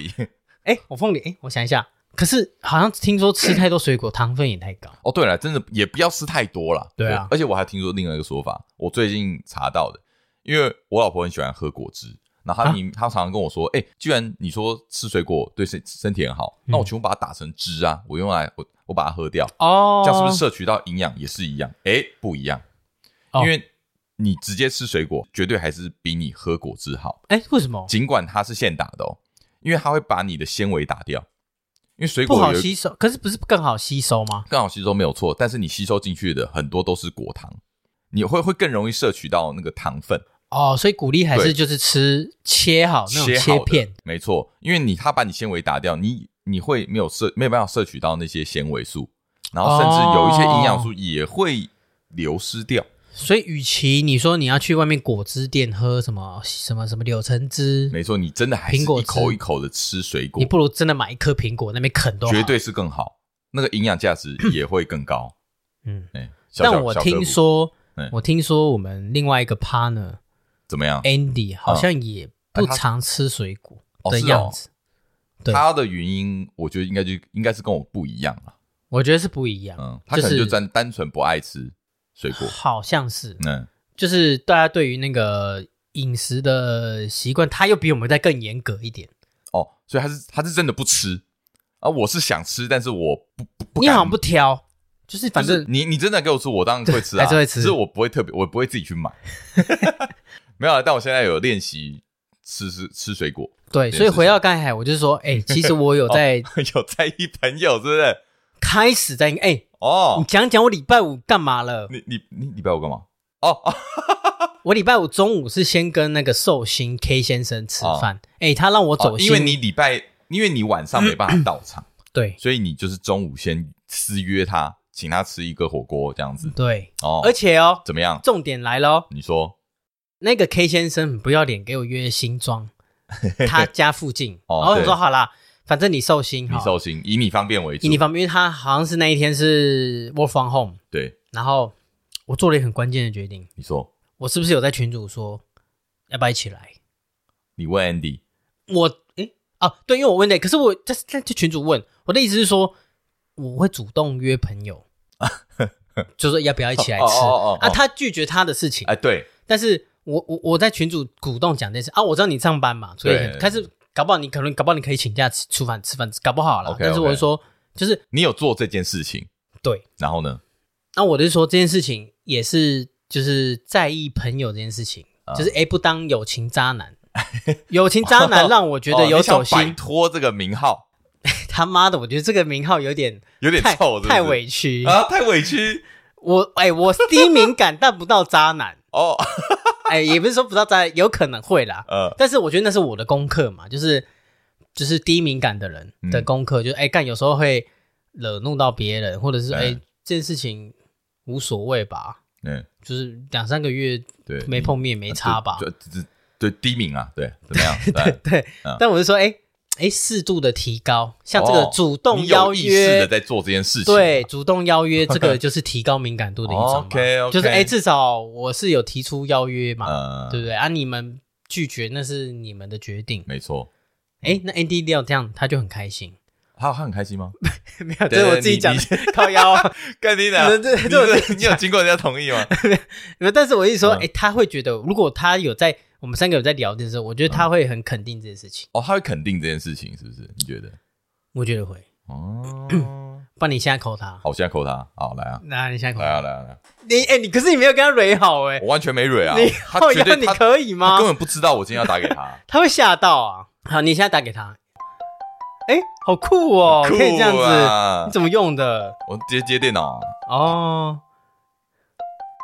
哎，我凤梨，哎，我想一下。可是好像听说吃太多水果，糖分也太高。哦，对了，真的也不要吃太多了。对啊，而且我还听说另外一个说法，我最近查到的，因为我老婆很喜欢喝果汁，然后她你她常常跟我说，哎，既然你说吃水果对身身体很好，那我全部把它打成汁啊，我用来我我把它喝掉。哦，这样是不是摄取到营养也是一样？哎，不一样，因为。你直接吃水果，绝对还是比你喝果汁好。哎，为什么？尽管它是现打的哦，因为它会把你的纤维打掉。因为水果不好吸收，可是不是更好吸收吗？更好吸收没有错，但是你吸收进去的很多都是果糖，你会会更容易摄取到那个糖分。哦，所以鼓励还是就是吃切好那种切片，没错，因为你它把你纤维打掉，你你会没有摄没有办法摄取到那些纤维素，然后甚至有一些营养素也会流失掉。哦所以，与其你说你要去外面果汁店喝什么什么什么柳橙汁，没错，你真的还是一口一口的吃水果，你不如真的买一颗苹果那边啃都好，绝对是更好，那个营养价值也会更高。嗯，哎，但我听说，我听说我们另外一个 partner 怎么样？Andy 好像也不常吃水果的样子。他的原因，我觉得应该就应该是跟我不一样啊。我觉得是不一样，嗯，他可能就单单纯不爱吃。水果。好像是，嗯，就是大家对于那个饮食的习惯，他又比我们再更严格一点。哦，所以他是他是真的不吃。啊，我是想吃，但是我不不不，你好像不挑，就是反正你你真的给我吃，我当然会吃啊，还是会吃，只是我不会特别，我不会自己去买，没有啊，但我现在有练习吃吃吃水果，对，所以回到刚才，我就是说，哎，其实我有 在有在意朋友，是不是？开始在哎。哦，你讲讲我礼拜五干嘛了？你你你礼拜五干嘛？哦，我礼拜五中午是先跟那个寿星 K 先生吃饭，哎，他让我走心，因为你礼拜，因为你晚上没办法到场，对，所以你就是中午先私约他，请他吃一个火锅这样子，对，哦，而且哦，怎么样？重点来了，你说。那个 K 先生很不要脸，给我约新庄，他家附近，然后我说好啦。反正你寿星，你寿星，以你方便为主，以你方便，因为他好像是那一天是 work from home，对。然后我做了一个很关键的决定，你说。我是不是有在群主说要不要一起来？你问 Andy，我诶？啊，对，因为我问的，可是我在在群主问，我的意思是说我会主动约朋友，就说要不要一起来吃。啊？他拒绝他的事情，哎，对。但是我我我在群主鼓动讲这件事。啊，我知道你上班嘛，所以开始。搞不好你可能，搞不好你可以请假吃吃饭吃饭，搞不好了。Okay, 但是我是说，就是你有做这件事情，对。然后呢？那我是说这件事情也是就是在意朋友这件事情，嗯、就是哎，不当友情渣男，友情渣男让我觉得有走心，摆脱这个名号。他妈的，我觉得这个名号有点有点臭是是，太委屈啊，太委屈。我哎，我低敏感但不到渣男哦。哎，也不是说不知道在，有可能会啦。呃，但是我觉得那是我的功课嘛，就是就是低敏感的人的功课，嗯、就是哎干有时候会惹怒到别人，或者是哎、嗯、这件事情无所谓吧。嗯，就是两三个月对没碰面没差吧？对对，对低敏啊，对怎么样？对对，嗯、但我是说哎。哎，适度的提高，像这个主动邀约，的在做这件事情。对，主动邀约这个 就是提高敏感度的一种嘛。OK OK，就是哎，至少我是有提出邀约嘛，对不对？啊，你们拒绝那是你们的决定，没错。哎，那 Andy 这样他就很开心。他他很开心吗？没有，这是我自己讲的，靠腰。干你的，这这你有经过人家同意吗？没有，但是我一说，哎，他会觉得，如果他有在。我们三个有在聊天的时候，我觉得他会很肯定这件事情。哦，他会肯定这件事情，是不是？你觉得？我觉得会。哦，不然你现在扣他。好，我现在扣他。好，来啊。来，你现在扣。来啊，来啊，来。你哎，你可是你没有跟他蕊好哎。我完全没蕊啊。你他觉得你可以吗？他根本不知道我今天要打给他。他会吓到啊。好，你现在打给他。哎，好酷哦，可以这样子。你怎么用的？我直接接电脑。哦。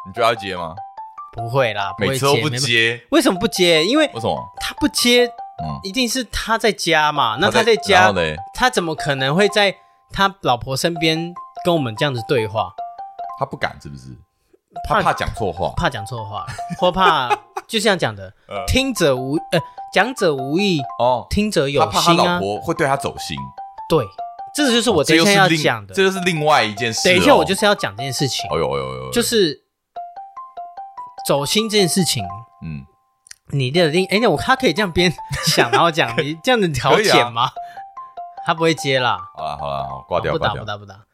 你觉得要接吗？不会啦，不会每次都不接，为什么不接？因为为什么他不接？嗯，一定是他在家嘛。那他在家，他怎么可能会在他老婆身边跟我们这样子对话？他不敢，是不是？他怕讲错话，怕讲错话，或怕 就这样讲的，听者无呃，讲者无意哦，听者有心啊。他怕他老婆会对他走心。对，这就是我等一下要讲的，这就是另外一件事。等一下我就是要讲这件事情。哎呦哎呦哎呦，就是。走心这件事情，嗯，你的另哎，那我他可以这样边 想然后讲，你这样子调解吗？他不会接啦。好了好了，挂掉，不打不打不打。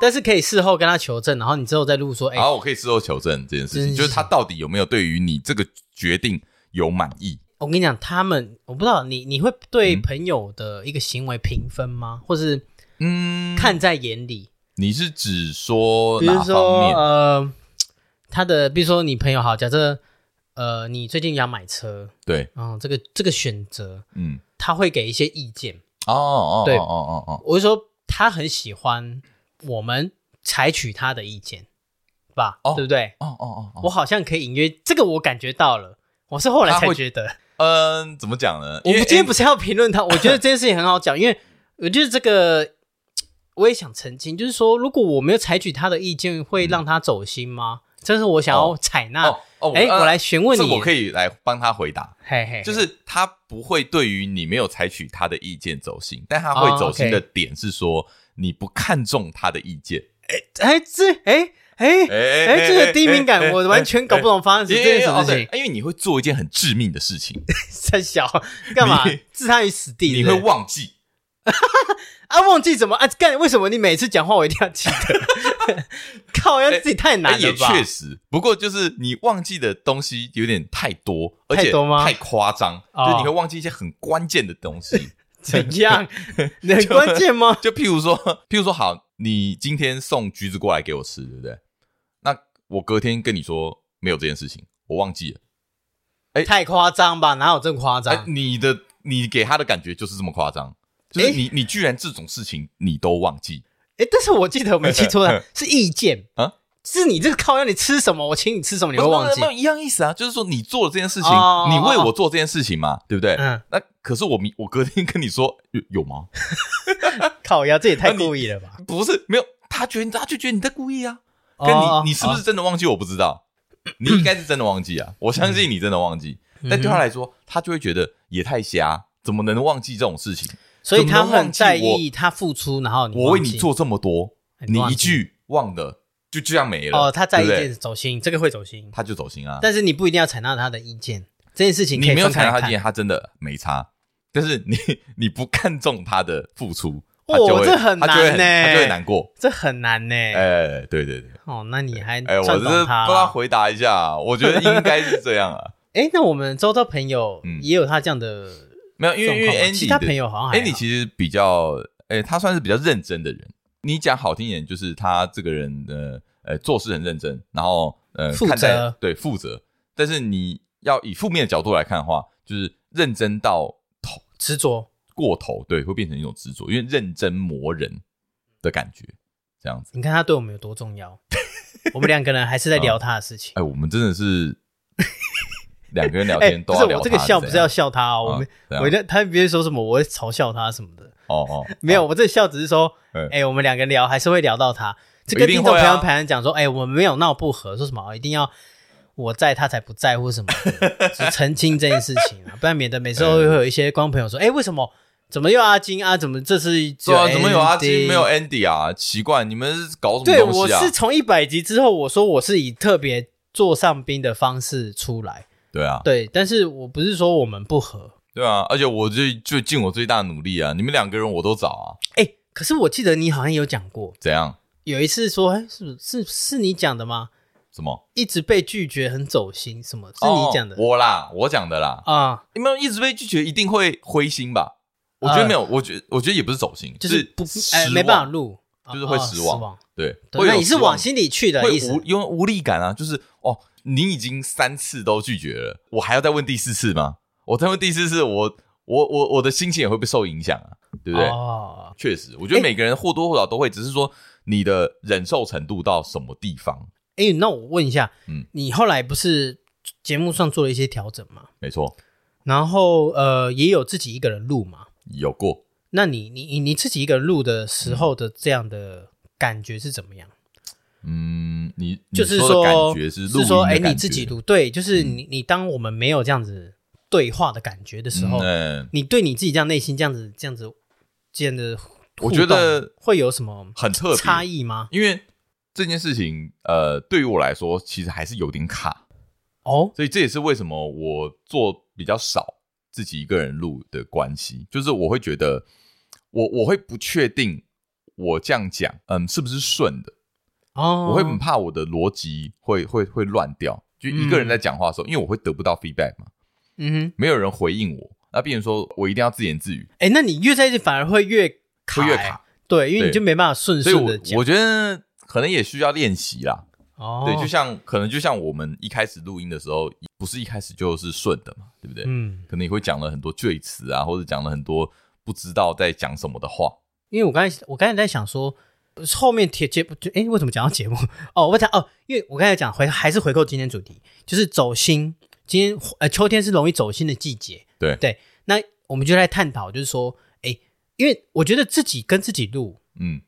但是可以事后跟他求证，然后你之后再录说，哎，好，我可以事后求证这件事情，就是他到底有没有对于你这个决定有满意？我跟你讲，他们我不知道你你会对朋友的一个行为评分吗？或是嗯，看在眼里？你是指说哪方面？呃。他的，比如说你朋友好，假设，呃，你最近要买车，对，嗯，这个这个选择，嗯，他会给一些意见，哦哦，对哦哦哦，我是说他很喜欢我们采取他的意见，吧？哦对不对？哦哦哦，我好像可以隐约这个，我感觉到了。我是后来才觉得，嗯，怎么讲呢？我们今天不是要评论他，我觉得这件事情很好讲，因为我觉得这个我也想澄清，就是说，如果我没有采取他的意见，会让他走心吗？这是我想要采纳。哦，哎，我来询问你，我可以来帮他回答。嘿嘿，就是他不会对于你没有采取他的意见走心，但他会走心的点是说你不看重他的意见。哎哎，这哎。哎哎哎，这个低敏感，我完全搞不懂发生这件什么事情。因为你会做一件很致命的事情，太小干嘛置他于死地？你会忘记 啊？忘记怎么啊？干？为什么你每次讲话我一定要记得？靠，要自己太难了吧？也确实，不过就是你忘记的东西有点太多，而且太夸张，就是你会忘记一些很关键的东西。怎样？很关键吗？就譬如说，譬如说，好，你今天送橘子过来给我吃，对不对？那我隔天跟你说没有这件事情，我忘记了。哎，太夸张吧？哪有这么夸张？你的你给他的感觉就是这么夸张，就是你你居然这种事情你都忘记？哎，但是我记得我没记错的 是意见啊，是你这个靠要你吃什么，我请你吃什么，你会忘记？没有一样意思啊，就是说你做了这件事情，你为我做这件事情嘛，对不对？嗯。那可是我明我隔天跟你说有有吗？靠呀，这也太故意了吧？不是，没有，他觉得他就觉得你在故意啊。跟你，你是不是真的忘记？我不知道，你应该是真的忘记啊！我相信你真的忘记，但对他来说，他就会觉得也太瞎，怎么能忘记这种事情？所以他很在意他付出，然后我为你做这么多，你一句忘了，就这样没了。哦，他在意这走心，这个会走心，他就走心啊。但是你不一定要采纳他的意见，这件事情你没有采纳他的意见，他真的没差。但是你你不看重他的付出。哦，这很难呢，他就会难过，这很难呢。哎，对对对。哦，那你还哎，我是帮他回答一下，我觉得应该是这样啊。哎，那我们周遭朋友也有他这样的，没有，因为因为 Andy 其他朋友好像 Andy 其实比较，哎，他算是比较认真的人。你讲好听一点，就是他这个人的呃做事很认真，然后呃负责，对负责。但是你要以负面的角度来看的话，就是认真到头，执着。过头，对，会变成一种执着，因为认真磨人的感觉，这样子。你看他对我们有多重要，我们两个人还是在 聊他的事情。哎，我们真的是两个人聊天都要聊。我这个笑不是要笑他哦，我们我他别人说什么，我会嘲笑他什么的。哦哦，没有，我这笑只是说，哎，我们两个人聊还是会聊到他。这个听众朋友朋友讲说，哎，我们没有闹不和，说什么一定要。我在他才不在乎什么，只澄清这件事情啊，不然免得每次都会有一些观众朋友说，哎，为什么怎么又阿金啊？怎么这次对啊？怎么有阿金没有 Andy 啊？奇怪，你们是搞什么东西啊？对，我是从一百集之后，我说我是以特别座上宾的方式出来，对啊，对，但是我不是说我们不合，对啊，而且我就就尽我最大努力啊，你们两个人我都找啊，哎，可是我记得你好像有讲过，怎样？有一次说，哎，是是是你讲的吗？什么？一直被拒绝很走心？什么？是你讲的？我啦，我讲的啦。啊，有没有一直被拒绝一定会灰心吧？我觉得没有，我觉我觉得也不是走心，就是不哎没办法录，就是会失望。对，那你是往心里去的意思？因为无力感啊，就是哦，你已经三次都拒绝了，我还要再问第四次吗？我再问第四次，我我我我的心情也会不会受影响啊？对不对？哦，确实，我觉得每个人或多或少都会，只是说你的忍受程度到什么地方。哎，那我问一下，嗯，你后来不是节目上做了一些调整吗？没错，然后呃，也有自己一个人录嘛？有过。那你你你自己一个人录的时候的这样的感觉是怎么样？嗯，你就是说感觉是是说，哎，你自己读对，就是你你当我们没有这样子对话的感觉的时候，你对你自己这样内心这样子这样子这样的，我觉得会有什么很特别差异吗？因为。这件事情，呃，对于我来说，其实还是有点卡哦，所以这也是为什么我做比较少自己一个人录的关系，就是我会觉得，我我会不确定我这样讲，嗯，是不是顺的哦，我会很怕我的逻辑会会会乱掉，就一个人在讲话的时候，嗯、因为我会得不到 feedback 嘛，嗯哼，没有人回应我，那变成说我一定要自言自语，哎，那你越在一起反而会越卡，会越卡，对，因为你就没办法顺顺的讲，我，我觉得。可能也需要练习啦，哦，对，就像可能就像我们一开始录音的时候，不是一开始就是顺的嘛，对不对？嗯，可能也会讲了很多赘词啊，或者讲了很多不知道在讲什么的话。因为我刚才我刚才在想说，后面铁节目就哎，为什么讲到节目？哦，我讲哦，因为我刚才讲回还是回扣今天主题，就是走心。今天呃，秋天是容易走心的季节。对对，那我们就来探讨，就是说，哎，因为我觉得自己跟自己录，嗯，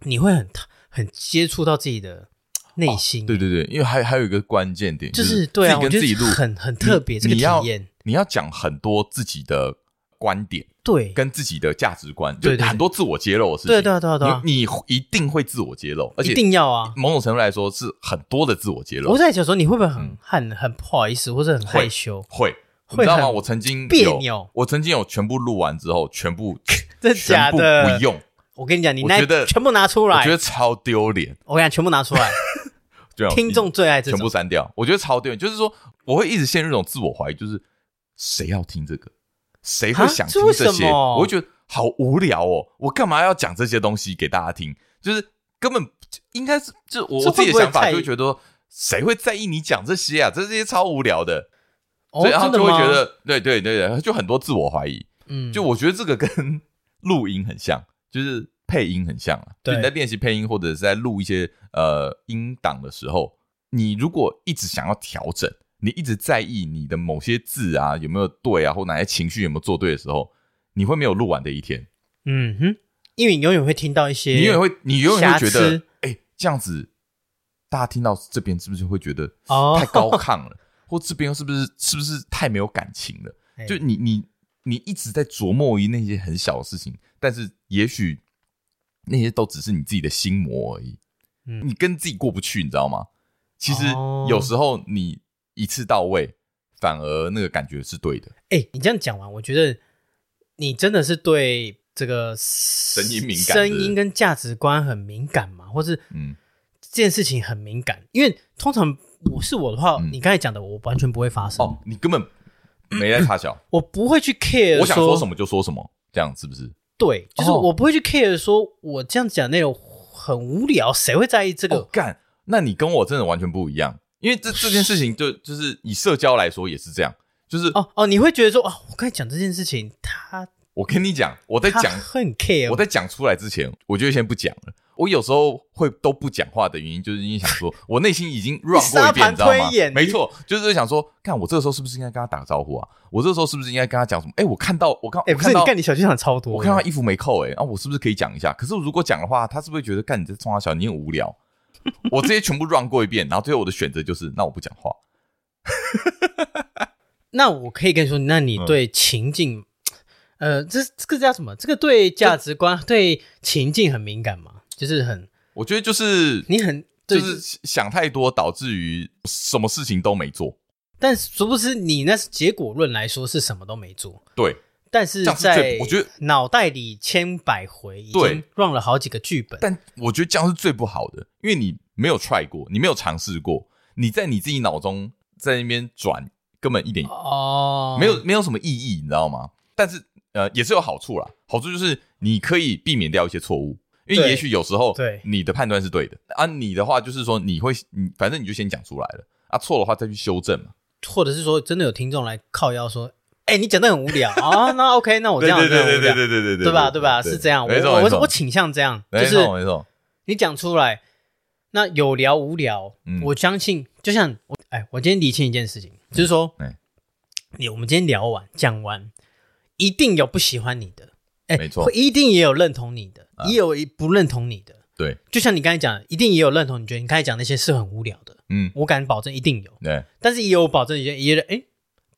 你会很很接触到自己的内心。哦。对对对，因为还还有一个关键点，就是，就是对啊，跟自己录很很特别这个体验。你要讲很多自己的观点。对，跟自己的价值观，就很多自我揭露的事情。对对对对，你你一定会自我揭露，而且一定要啊。某种程度来说，是很多的自我揭露。我在想说，你会不会很很很不好意思，或者很害羞？会，你知道吗？我曾经别扭，我曾经有全部录完之后，全部 真的假的不用。我跟你讲，你那觉得全部拿出来，我觉得超丢脸。我跟你讲，全部拿出来，听众最爱这种，全部删掉。我觉得超丢脸，就是说，我会一直陷入一种自我怀疑，就是谁要听这个？谁会想听这些？我会觉得。好无聊哦！我干嘛要讲这些东西给大家听？就是根本应该是就我自己的想法，就会觉得说，谁会在意你讲这些啊？这些超无聊的，哦、所以他就会觉得，对对对对，就很多自我怀疑。嗯，就我觉得这个跟录音很像，就是配音很像啊。对，就你在练习配音或者是在录一些呃音档的时候，你如果一直想要调整，你一直在意你的某些字啊有没有对啊，或哪些情绪有没有做对的时候。你会没有录完的一天，嗯哼，因为你永远会听到一些，你永远会，你永远会觉得，哎，这样子，大家听到这边是不是会觉得太高亢了？哦、或这边是不是是不是太没有感情了？嘿就你你你一直在琢磨于那些很小的事情，但是也许那些都只是你自己的心魔而已。嗯，你跟自己过不去，你知道吗？其实有时候你一次到位，反而那个感觉是对的。哎，你这样讲完，我觉得。你真的是对这个声音敏感，声音跟价值观很敏感吗？或是嗯，这件事情很敏感？因为通常我是我的话，你刚才讲的，我完全不会发生。哦，你根本没在插小，我不会去 care，我想说什么就说什么，这样是不是？对，就是我不会去 care，说我这样讲内容很无聊，谁会在意这个？干，那你跟我真的完全不一样，因为这这件事情就 就是以社交来说也是这样。就是哦哦，你会觉得说哦，我刚才讲这件事情，他，我跟你讲，我在讲很 care，我在讲出来之前，我就先不讲了。我有时候会都不讲话的原因，就是因为想说，我内心已经 run 过一遍，你知道吗？没错，就是想说，看我这个时候是不是应该跟他打个招呼啊？我这个时候是不是应该跟他讲什么？哎，我看到我刚哎，不是你干你小剧场超多，我看到他衣服没扣，哎，啊，我是不是可以讲一下？可是如果讲的话，他是不是觉得干你这冲他小，你很无聊？我这些全部 run 过一遍，然后最后我的选择就是，那我不讲话。那我可以跟你说，那你对情境，嗯、呃，这这个叫什么？这个对价值观、对情境很敏感吗？就是很，我觉得就是你很就是想太多，导致于什么事情都没做。但殊不知你那是结果论来说是什么都没做。对，但是在我觉得脑袋里千百回已经 run 了好几个剧本。但我觉得这样是最不好的，因为你没有 try 过，你没有尝试过，你在你自己脑中在那边转。根本一点哦，没有没有什么意义，你知道吗？但是呃，也是有好处啦。好处就是你可以避免掉一些错误，因为也许有时候对你的判断是对的啊。你的话就是说你会，你反正你就先讲出来了啊，错的话再去修正嘛。或者是说真的有听众来靠腰说，哎，你讲的很无聊。啊，那 OK，那我这样对对对对对对对对吧？对吧？是这样，我我我倾向这样，就是没错，你讲出来，那有聊无聊，我相信就像我哎，我今天理清一件事情。就是说，你我们今天聊完讲完，一定有不喜欢你的，哎，没错，一定也有认同你的，也有不认同你的，对，就像你刚才讲的，一定也有认同你觉得你刚才讲那些是很无聊的，嗯，我敢保证一定有，对，但是也有保证也也哎，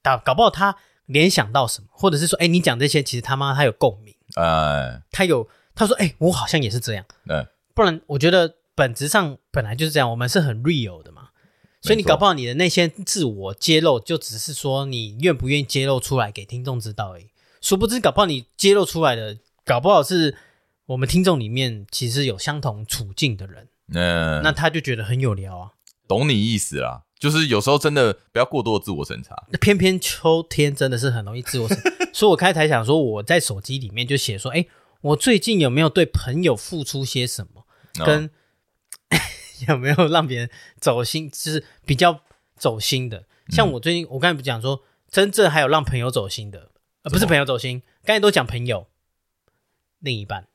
打搞不好他联想到什么，或者是说，哎，你讲这些其实他妈他有共鸣，哎，他有他说，哎，我好像也是这样，对，不然我觉得本质上本来就是这样，我们是很 real 的嘛。所以你搞不好你的那些自我揭露，就只是说你愿不愿意揭露出来给听众知道而已。殊不知，搞不好你揭露出来的，搞不好是我们听众里面其实有相同处境的人。嗯，那他就觉得很有聊啊。懂你意思啦，就是有时候真的不要过多的自我审查。那偏偏秋天真的是很容易自我审查，所以我开台想说，我在手机里面就写说，哎，我最近有没有对朋友付出些什么？跟、哦有没有让别人走心？就是比较走心的，像我最近，我刚才不讲说，真正还有让朋友走心的，呃，不是朋友走心，刚才都讲朋友，另一半，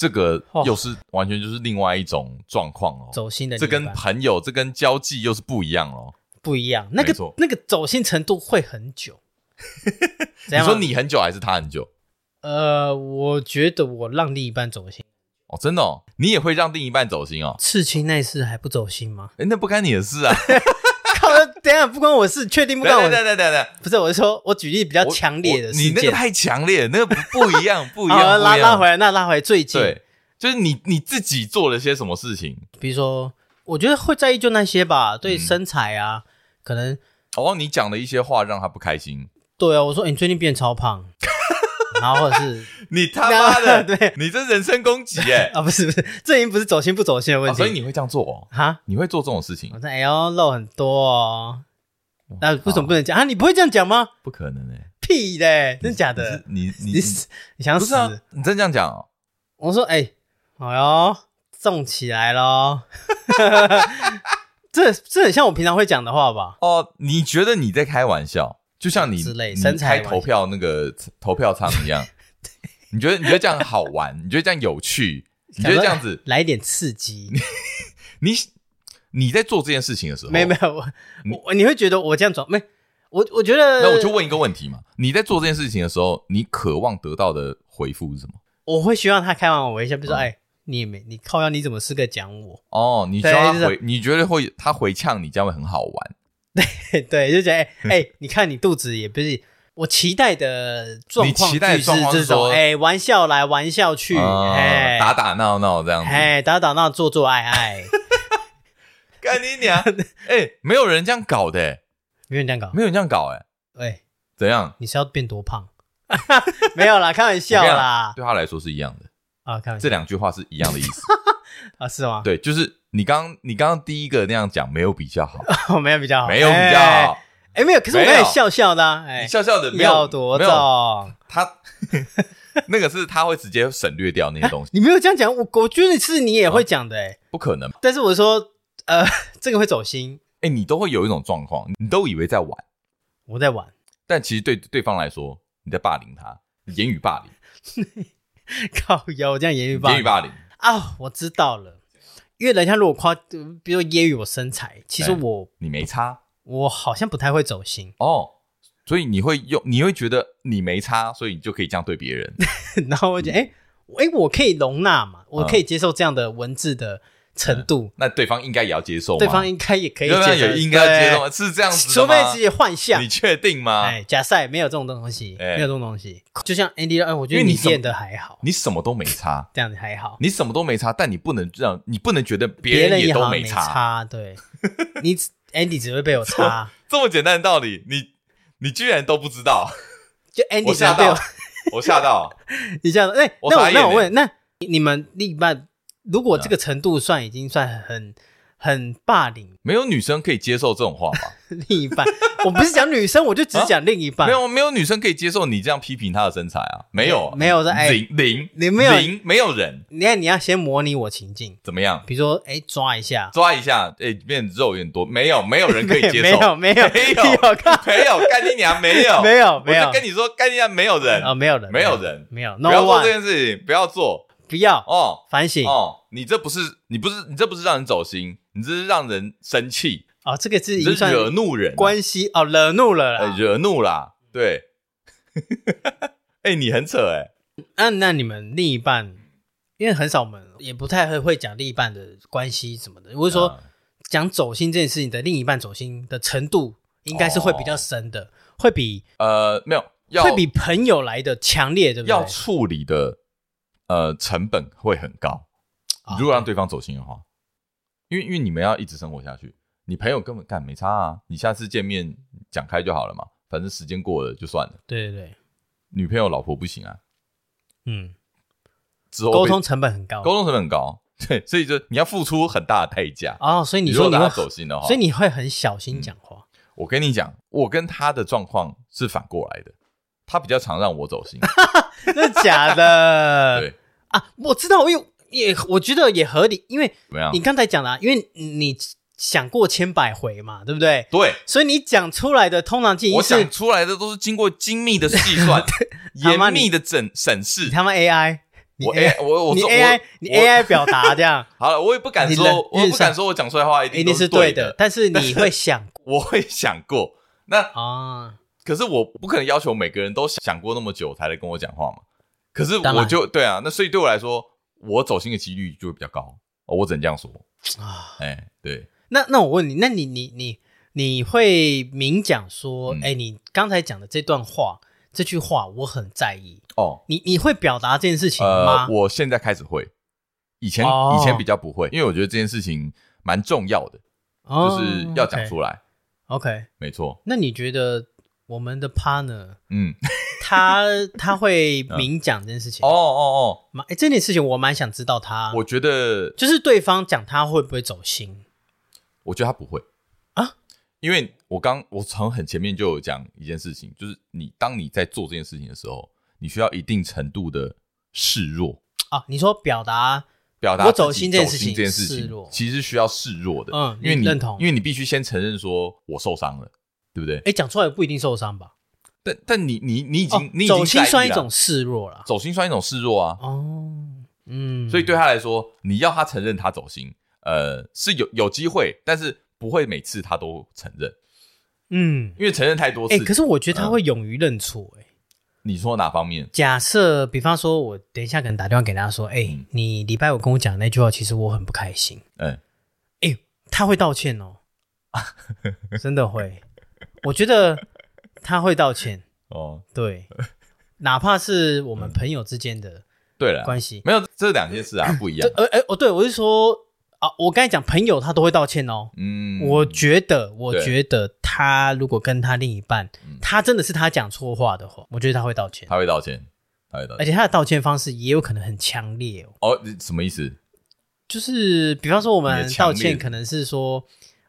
这个又是完全就是另外一种状况哦。走心的，这跟朋友，这跟交际又是不一样哦。不一样，那个那个走心程度会很久。你说你很久还是他很久？呃，我觉得我让另一半走心。哦，真的哦，你也会让另一半走心哦？刺青那事还不走心吗？哎，那不干你的事啊！靠，等下不关我事，确定不关我？对对对对，不是，我是说我举例比较强烈的事件，你那个太强烈，那个不不一样，不一样。好，拉拉回来，那拉回来最近，对，就是你你自己做了些什么事情？比如说，我觉得会在意就那些吧，对身材啊，可能哦，你讲的一些话让他不开心。对啊，我说你最近变超胖。然后或者是 你他妈的，对你这人身攻击哎 啊不是不是，这已经不是走心不走心的问题，所以你会这样做哦？哈，你会做这种事情？我说哎呦，肉很多哦，那为什么不能讲啊？你不会这样讲吗？不可能哎，屁嘞，真的假的？你你你想死？你真这样讲哦？我说哎，好哟，重起来喽，这这很像我平常会讲的话吧？哦，你觉得你在开玩笑？就像你身材投票那个投票仓一样，你觉得你觉得这样好玩？你觉得这样有趣？你觉得这样子来点刺激？你你在做这件事情的时候，没有没有我我你会觉得我这样转没？我我觉得那我就问一个问题嘛：你在做这件事情的时候，你渴望得到的回复是什么？我会希望他开完我微笑，比如说哎，你也没你靠要，你怎么是个讲我？哦，你希望他回？你觉得会他回呛你，这样会很好玩？对对，就觉得哎哎，你看你肚子也不是我期待的状况，你期待是这种哎，玩笑来玩笑去，哎，打打闹闹这样子，哎，打打闹做做爱爱，干你娘！哎，没有人这样搞的，没有人这样搞，没有人这样搞，哎，哎，怎样？你是要变多胖？没有啦，开玩笑啦，对他来说是一样的啊，开玩笑，这两句话是一样的意思 啊，是吗？对，就是。你刚你刚刚第一个那样讲没有比较好，没有比较好，没有比较好，哎，没有，可是我刚才笑笑的，你笑笑的，有多重？他 那个是他会直接省略掉那些东西，你没有这样讲，我我觉得是你也会讲的，哎，不可能。但是我说，呃，这个会走心，哎，你都会有一种状况，你都以为在玩，我在玩，但其实对对方来说，你在霸凌他，言语霸凌，靠腰这样言语霸言语霸凌啊，我知道了。因为人家如果夸，比如说揶揄我身材，其实我你没差，我好像不太会走心哦，所以你会用，你会觉得你没差，所以你就可以这样对别人。然后我觉得，哎、嗯，哎，我可以容纳嘛，我可以接受这样的文字的程度，嗯、那对方应该也要接受吗？对方应该也可以接受，也应该接受吗？是这样子吗？除非自己幻象，你确定吗？哎，假赛没有这种东西，没有这种东西。就像 Andy，哎，我觉得你练的还好，你什么都没差，这样子还好，你什么都没差，但你不能这样，你不能觉得别人也都没差，差对，你 Andy 只会被我差，这么简单的道理，你你居然都不知道？就 Andy 吓到，我吓到，你这样，哎，那我那我问，那你们另一半？如果这个程度算已经算很很霸凌，没有女生可以接受这种话吧？另一半，我不是讲女生，我就只讲另一半。没有没有女生可以接受你这样批评她的身材啊？没有。没有的，零零你没有零没有人。你看你要先模拟我情境。怎么样？比如说哎抓一下。抓一下，哎变肉有点多，没有没有人可以接受，没有没有没有没有干你娘没有。没有没有，我就跟你说干你娘没有人。啊没有人没有人。没有，不要做这件事情，不要做。不要哦，反省哦，你这不是你不是你这不是让人走心，你这是让人生气哦。这个是已经算惹怒人关系哦，惹怒了啦，惹怒啦，对。哎，你很扯哎。那那你们另一半，因为很少我们也不太会会讲另一半的关系什么的。我是说讲走心这件事情的另一半走心的程度，应该是会比较深的，会比呃没有，会比朋友来的强烈，对不对？要处理的。呃，成本会很高。如果让对方走心的话，因为因为你们要一直生活下去，你朋友根本干没差啊。你下次见面讲开就好了嘛，反正时间过了就算了。对对对，女朋友老婆不行啊。嗯，之后沟通成本很高，沟通成本很高。对，所以就你要付出很大的代价哦。所以你说你要走心的话，所以你会很小心讲话。我跟你讲，我跟他的状况是反过来的，他比较常让我走心。真的假的？对。啊，我知道，我有也，我觉得也合理，因为你刚才讲了，因为你想过千百回嘛，对不对？对，所以你讲出来的通常记忆，我想出来的都是经过精密的计算、严密的审审视。他妈 AI，我 AI，我我你 AI，你 AI 表达这样。好了，我也不敢说，我也不敢说我讲出来的话一定是对的，但是你会想，我会想过。那啊，可是我不可能要求每个人都想过那么久才来跟我讲话嘛。可是我就对啊，那所以对我来说，我走心的几率就会比较高。我只能这样说啊，哎，对。那那我问你，那你你你你会明讲说，哎、嗯，你刚才讲的这段话，这句话我很在意哦。你你会表达这件事情吗？呃，我现在开始会，以前、哦、以前比较不会，因为我觉得这件事情蛮重要的，哦、就是要讲出来。OK，, okay 没错。那你觉得我们的 partner，嗯，他他会明讲这件事情？哦哦哦，哎，这件事情我蛮想知道他。我觉得就是对方讲他会不会走心？我觉得他不会啊，因为我刚我从很前面就有讲一件事情，就是你当你在做这件事情的时候，你需要一定程度的示弱啊。你说表达表达我走心这件事情，这件事情其实需要示弱的，嗯，因为你认同，因为你必须先承认说我受伤了，对不对？哎，讲出来不一定受伤吧？但但你你你已经你已经走心算一种示弱了，走心算一种示弱啊。哦，嗯，所以对他来说，你要他承认他走心。呃，是有有机会，但是不会每次他都承认，嗯，因为承认太多次。哎、欸，可是我觉得他会勇于认错、欸，哎、嗯，你说哪方面？假设，比方说，我等一下可能打电话给他说，哎、欸，嗯、你礼拜五跟我讲那句话，其实我很不开心。嗯，他会道歉哦，真的会，我觉得他会道歉哦，对，哪怕是我们朋友之间的对了关系，没有这两件事啊，不一样。呃，哎，哦，对我是说。啊，我刚才讲朋友，他都会道歉哦。嗯，我觉得，我觉得他如果跟他另一半，他真的是他讲错话的话，我觉得他会道歉。他会道歉，他会道歉，而且他的道歉方式也有可能很强烈哦。哦，什么意思？就是比方说，我们道歉可能是说，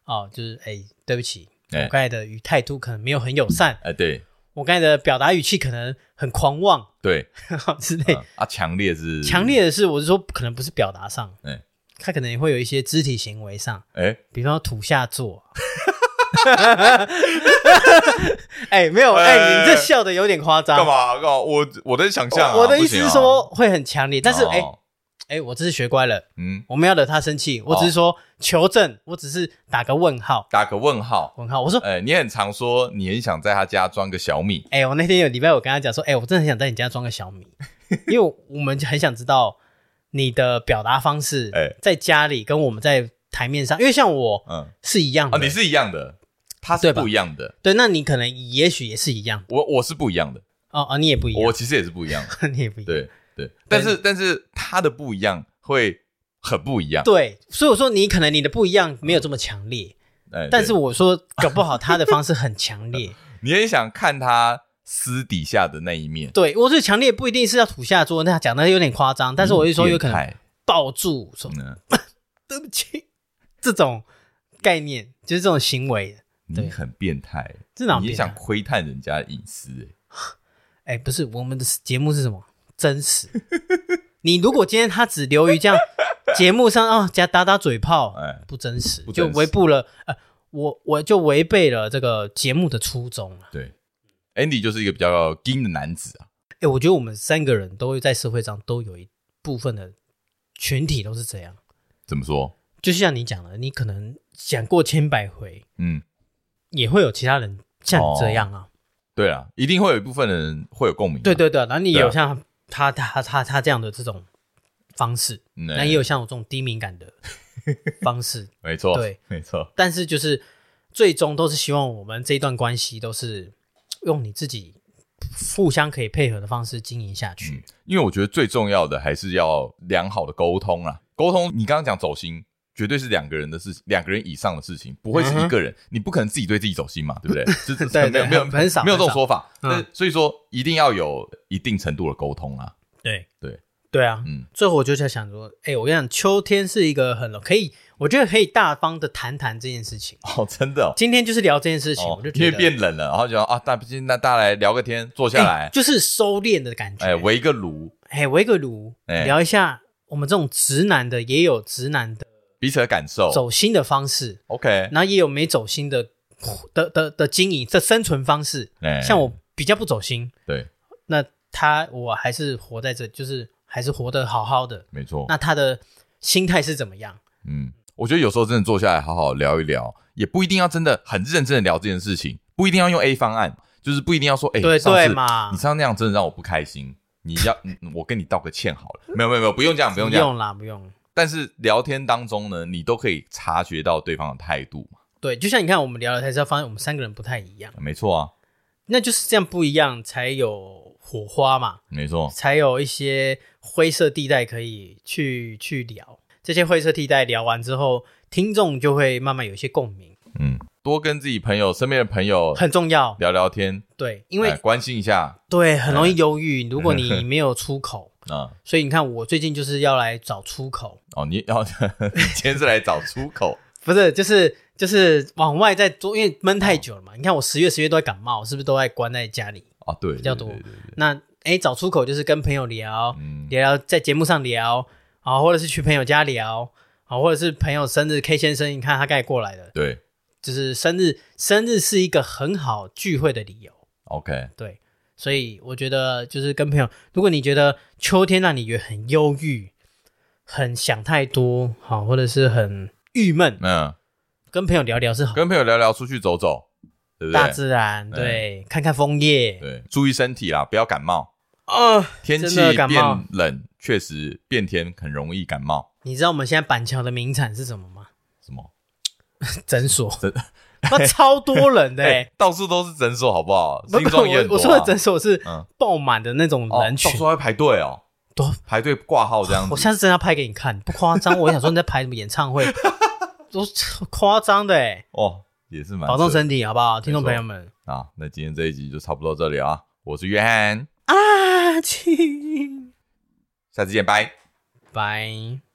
哦，就是哎，对不起，欸、我刚才的语态度可能没有很友善。哎，对，我刚才的表达语气可能很狂妄，对，之类。啊，强烈是强烈的是，我是说，可能不是表达上，欸他可能也会有一些肢体行为上，哎、欸，比方说土下座 哎、欸，没有，哎、欸，你这笑的有点夸张，干嘛？干嘛？我我在想象、啊，我的意思是说会很强烈，但是，哎、哦，哎、欸，我这是学乖了，嗯，我没有惹他生气，我只是说求证，我只是打个问号，打个问号，问号，我说，哎、欸，你很常说你很想在他家装个小米，哎、欸，我那天有礼拜我跟他讲说，哎、欸，我真的很想在你家装个小米，因为我们很想知道。你的表达方式，哎，在家里跟我们在台面上，因为像我，嗯，是一样的，你是一样的，他是不一样的，对，那你可能也许也是一样，我我是不一样的，哦哦，你也不一样，我其实也是不一样的，你也不一样，对对，但是但是他的不一样会很不一样，对，所以我说你可能你的不一样没有这么强烈，哎，但是我说搞不好他的方式很强烈，你也想看他。私底下的那一面，对，我是强烈不一定是要土下座，那讲的有点夸张，但是我就说有可能抱住说，嗯、对不起，这种概念就是这种行为，你很变态，这种你想窥探人家隐私，哎，哎，不是，我们的节目是什么？真实。你如果今天他只留于这样节目上啊，加打打嘴炮，哎，不真实，就违背了，呃，我我就违背了这个节目的初衷了，对。Andy 就是一个比较硬的男子啊！哎、欸，我觉得我们三个人都会在社会上都有一部分的群体都是这样。怎么说？就像你讲的，你可能讲过千百回，嗯，也会有其他人像你这样啊。哦、对啊，一定会有一部分人会有共鸣。对对对，然后你也有像他他他他，这样的这种方式，那、嗯、也有像我这种低敏感的 方式。没错，对，没错。但是就是最终都是希望我们这一段关系都是。用你自己互相可以配合的方式经营下去，嗯，因为我觉得最重要的还是要良好的沟通啊。沟通，你刚刚讲走心，绝对是两个人的事情，两个人以上的事情，不会是一个人。嗯、你不可能自己对自己走心嘛，对不对？没有没有很少没有这种说法。嗯、但是所以说，一定要有一定程度的沟通啊。对对对啊，嗯。最后我就在想说，哎、欸，我跟你讲，秋天是一个很可以。我觉得可以大方的谈谈这件事情哦，真的、哦。今天就是聊这件事情，哦、我就觉得因为变冷了，然后就啊，大不那大家来聊个天，坐下来，就是收敛的感觉。哎，围一个炉，哎，围个炉，聊一下我们这种直男的，也有直男的彼此的感受，走心的方式，OK，然后也有没走心的的的的经营这生存方式。欸、像我比较不走心，对，那他我还是活在这，就是还是活得好好的，没错。那他的心态是怎么样？嗯，我觉得有时候真的坐下来好好聊一聊，也不一定要真的很认真的聊这件事情，不一定要用 A 方案，就是不一定要说，哎、欸，对对嘛，你上次那样真的让我不开心，你要我跟你道个歉好了，没有没有没有，不用这样，不用这样，不用啦，不用。但是聊天当中呢，你都可以察觉到对方的态度嘛。对，就像你看，我们聊了才知道，发现我们三个人不太一样。没错啊，那就是这样不一样才有火花嘛。没错，才有一些灰色地带可以去去聊。这些灰色地带聊完之后，听众就会慢慢有一些共鸣。嗯，多跟自己朋友、身边的朋友很重要，聊聊天。对，因为关心一下，对，很容易忧郁。如果你 没有出口。啊，所以你看，我最近就是要来找出口哦。你要今天是来找出口，不是，就是就是往外在做，因为闷太久了嘛。哦、你看我十月、十月都在感冒，是不是都在关在家里啊？对，比较多。那哎，找出口就是跟朋友聊，嗯、聊聊在节目上聊啊，或者是去朋友家聊啊，或者是朋友生日，K 先生，你看他该过来的，对，就是生日，生日是一个很好聚会的理由。OK，对。所以我觉得，就是跟朋友，如果你觉得秋天让你觉得很忧郁、很想太多，好，或者是很郁闷，嗯，跟朋友聊聊是好，跟朋友聊聊，出去走走，对不对？大自然，对，看看枫叶，对，注意身体啦，不要感冒啊！天气变冷，确实变天很容易感冒。你知道我们现在板桥的名产是什么吗？什么？诊所。那超多人的、欸欸，到处都是诊所，好不好？新庄也我，我说的诊所是爆满的那种人群，到处要排队哦，都排队挂号这样子。我下次真的要拍给你看，不夸张。我想说你在排什么演唱会，都夸张的哎、欸。哦，也是蛮保重身体，好不好，听众朋友们啊？那今天这一集就差不多到这里啊。我是约翰，阿青，下次见，拜拜。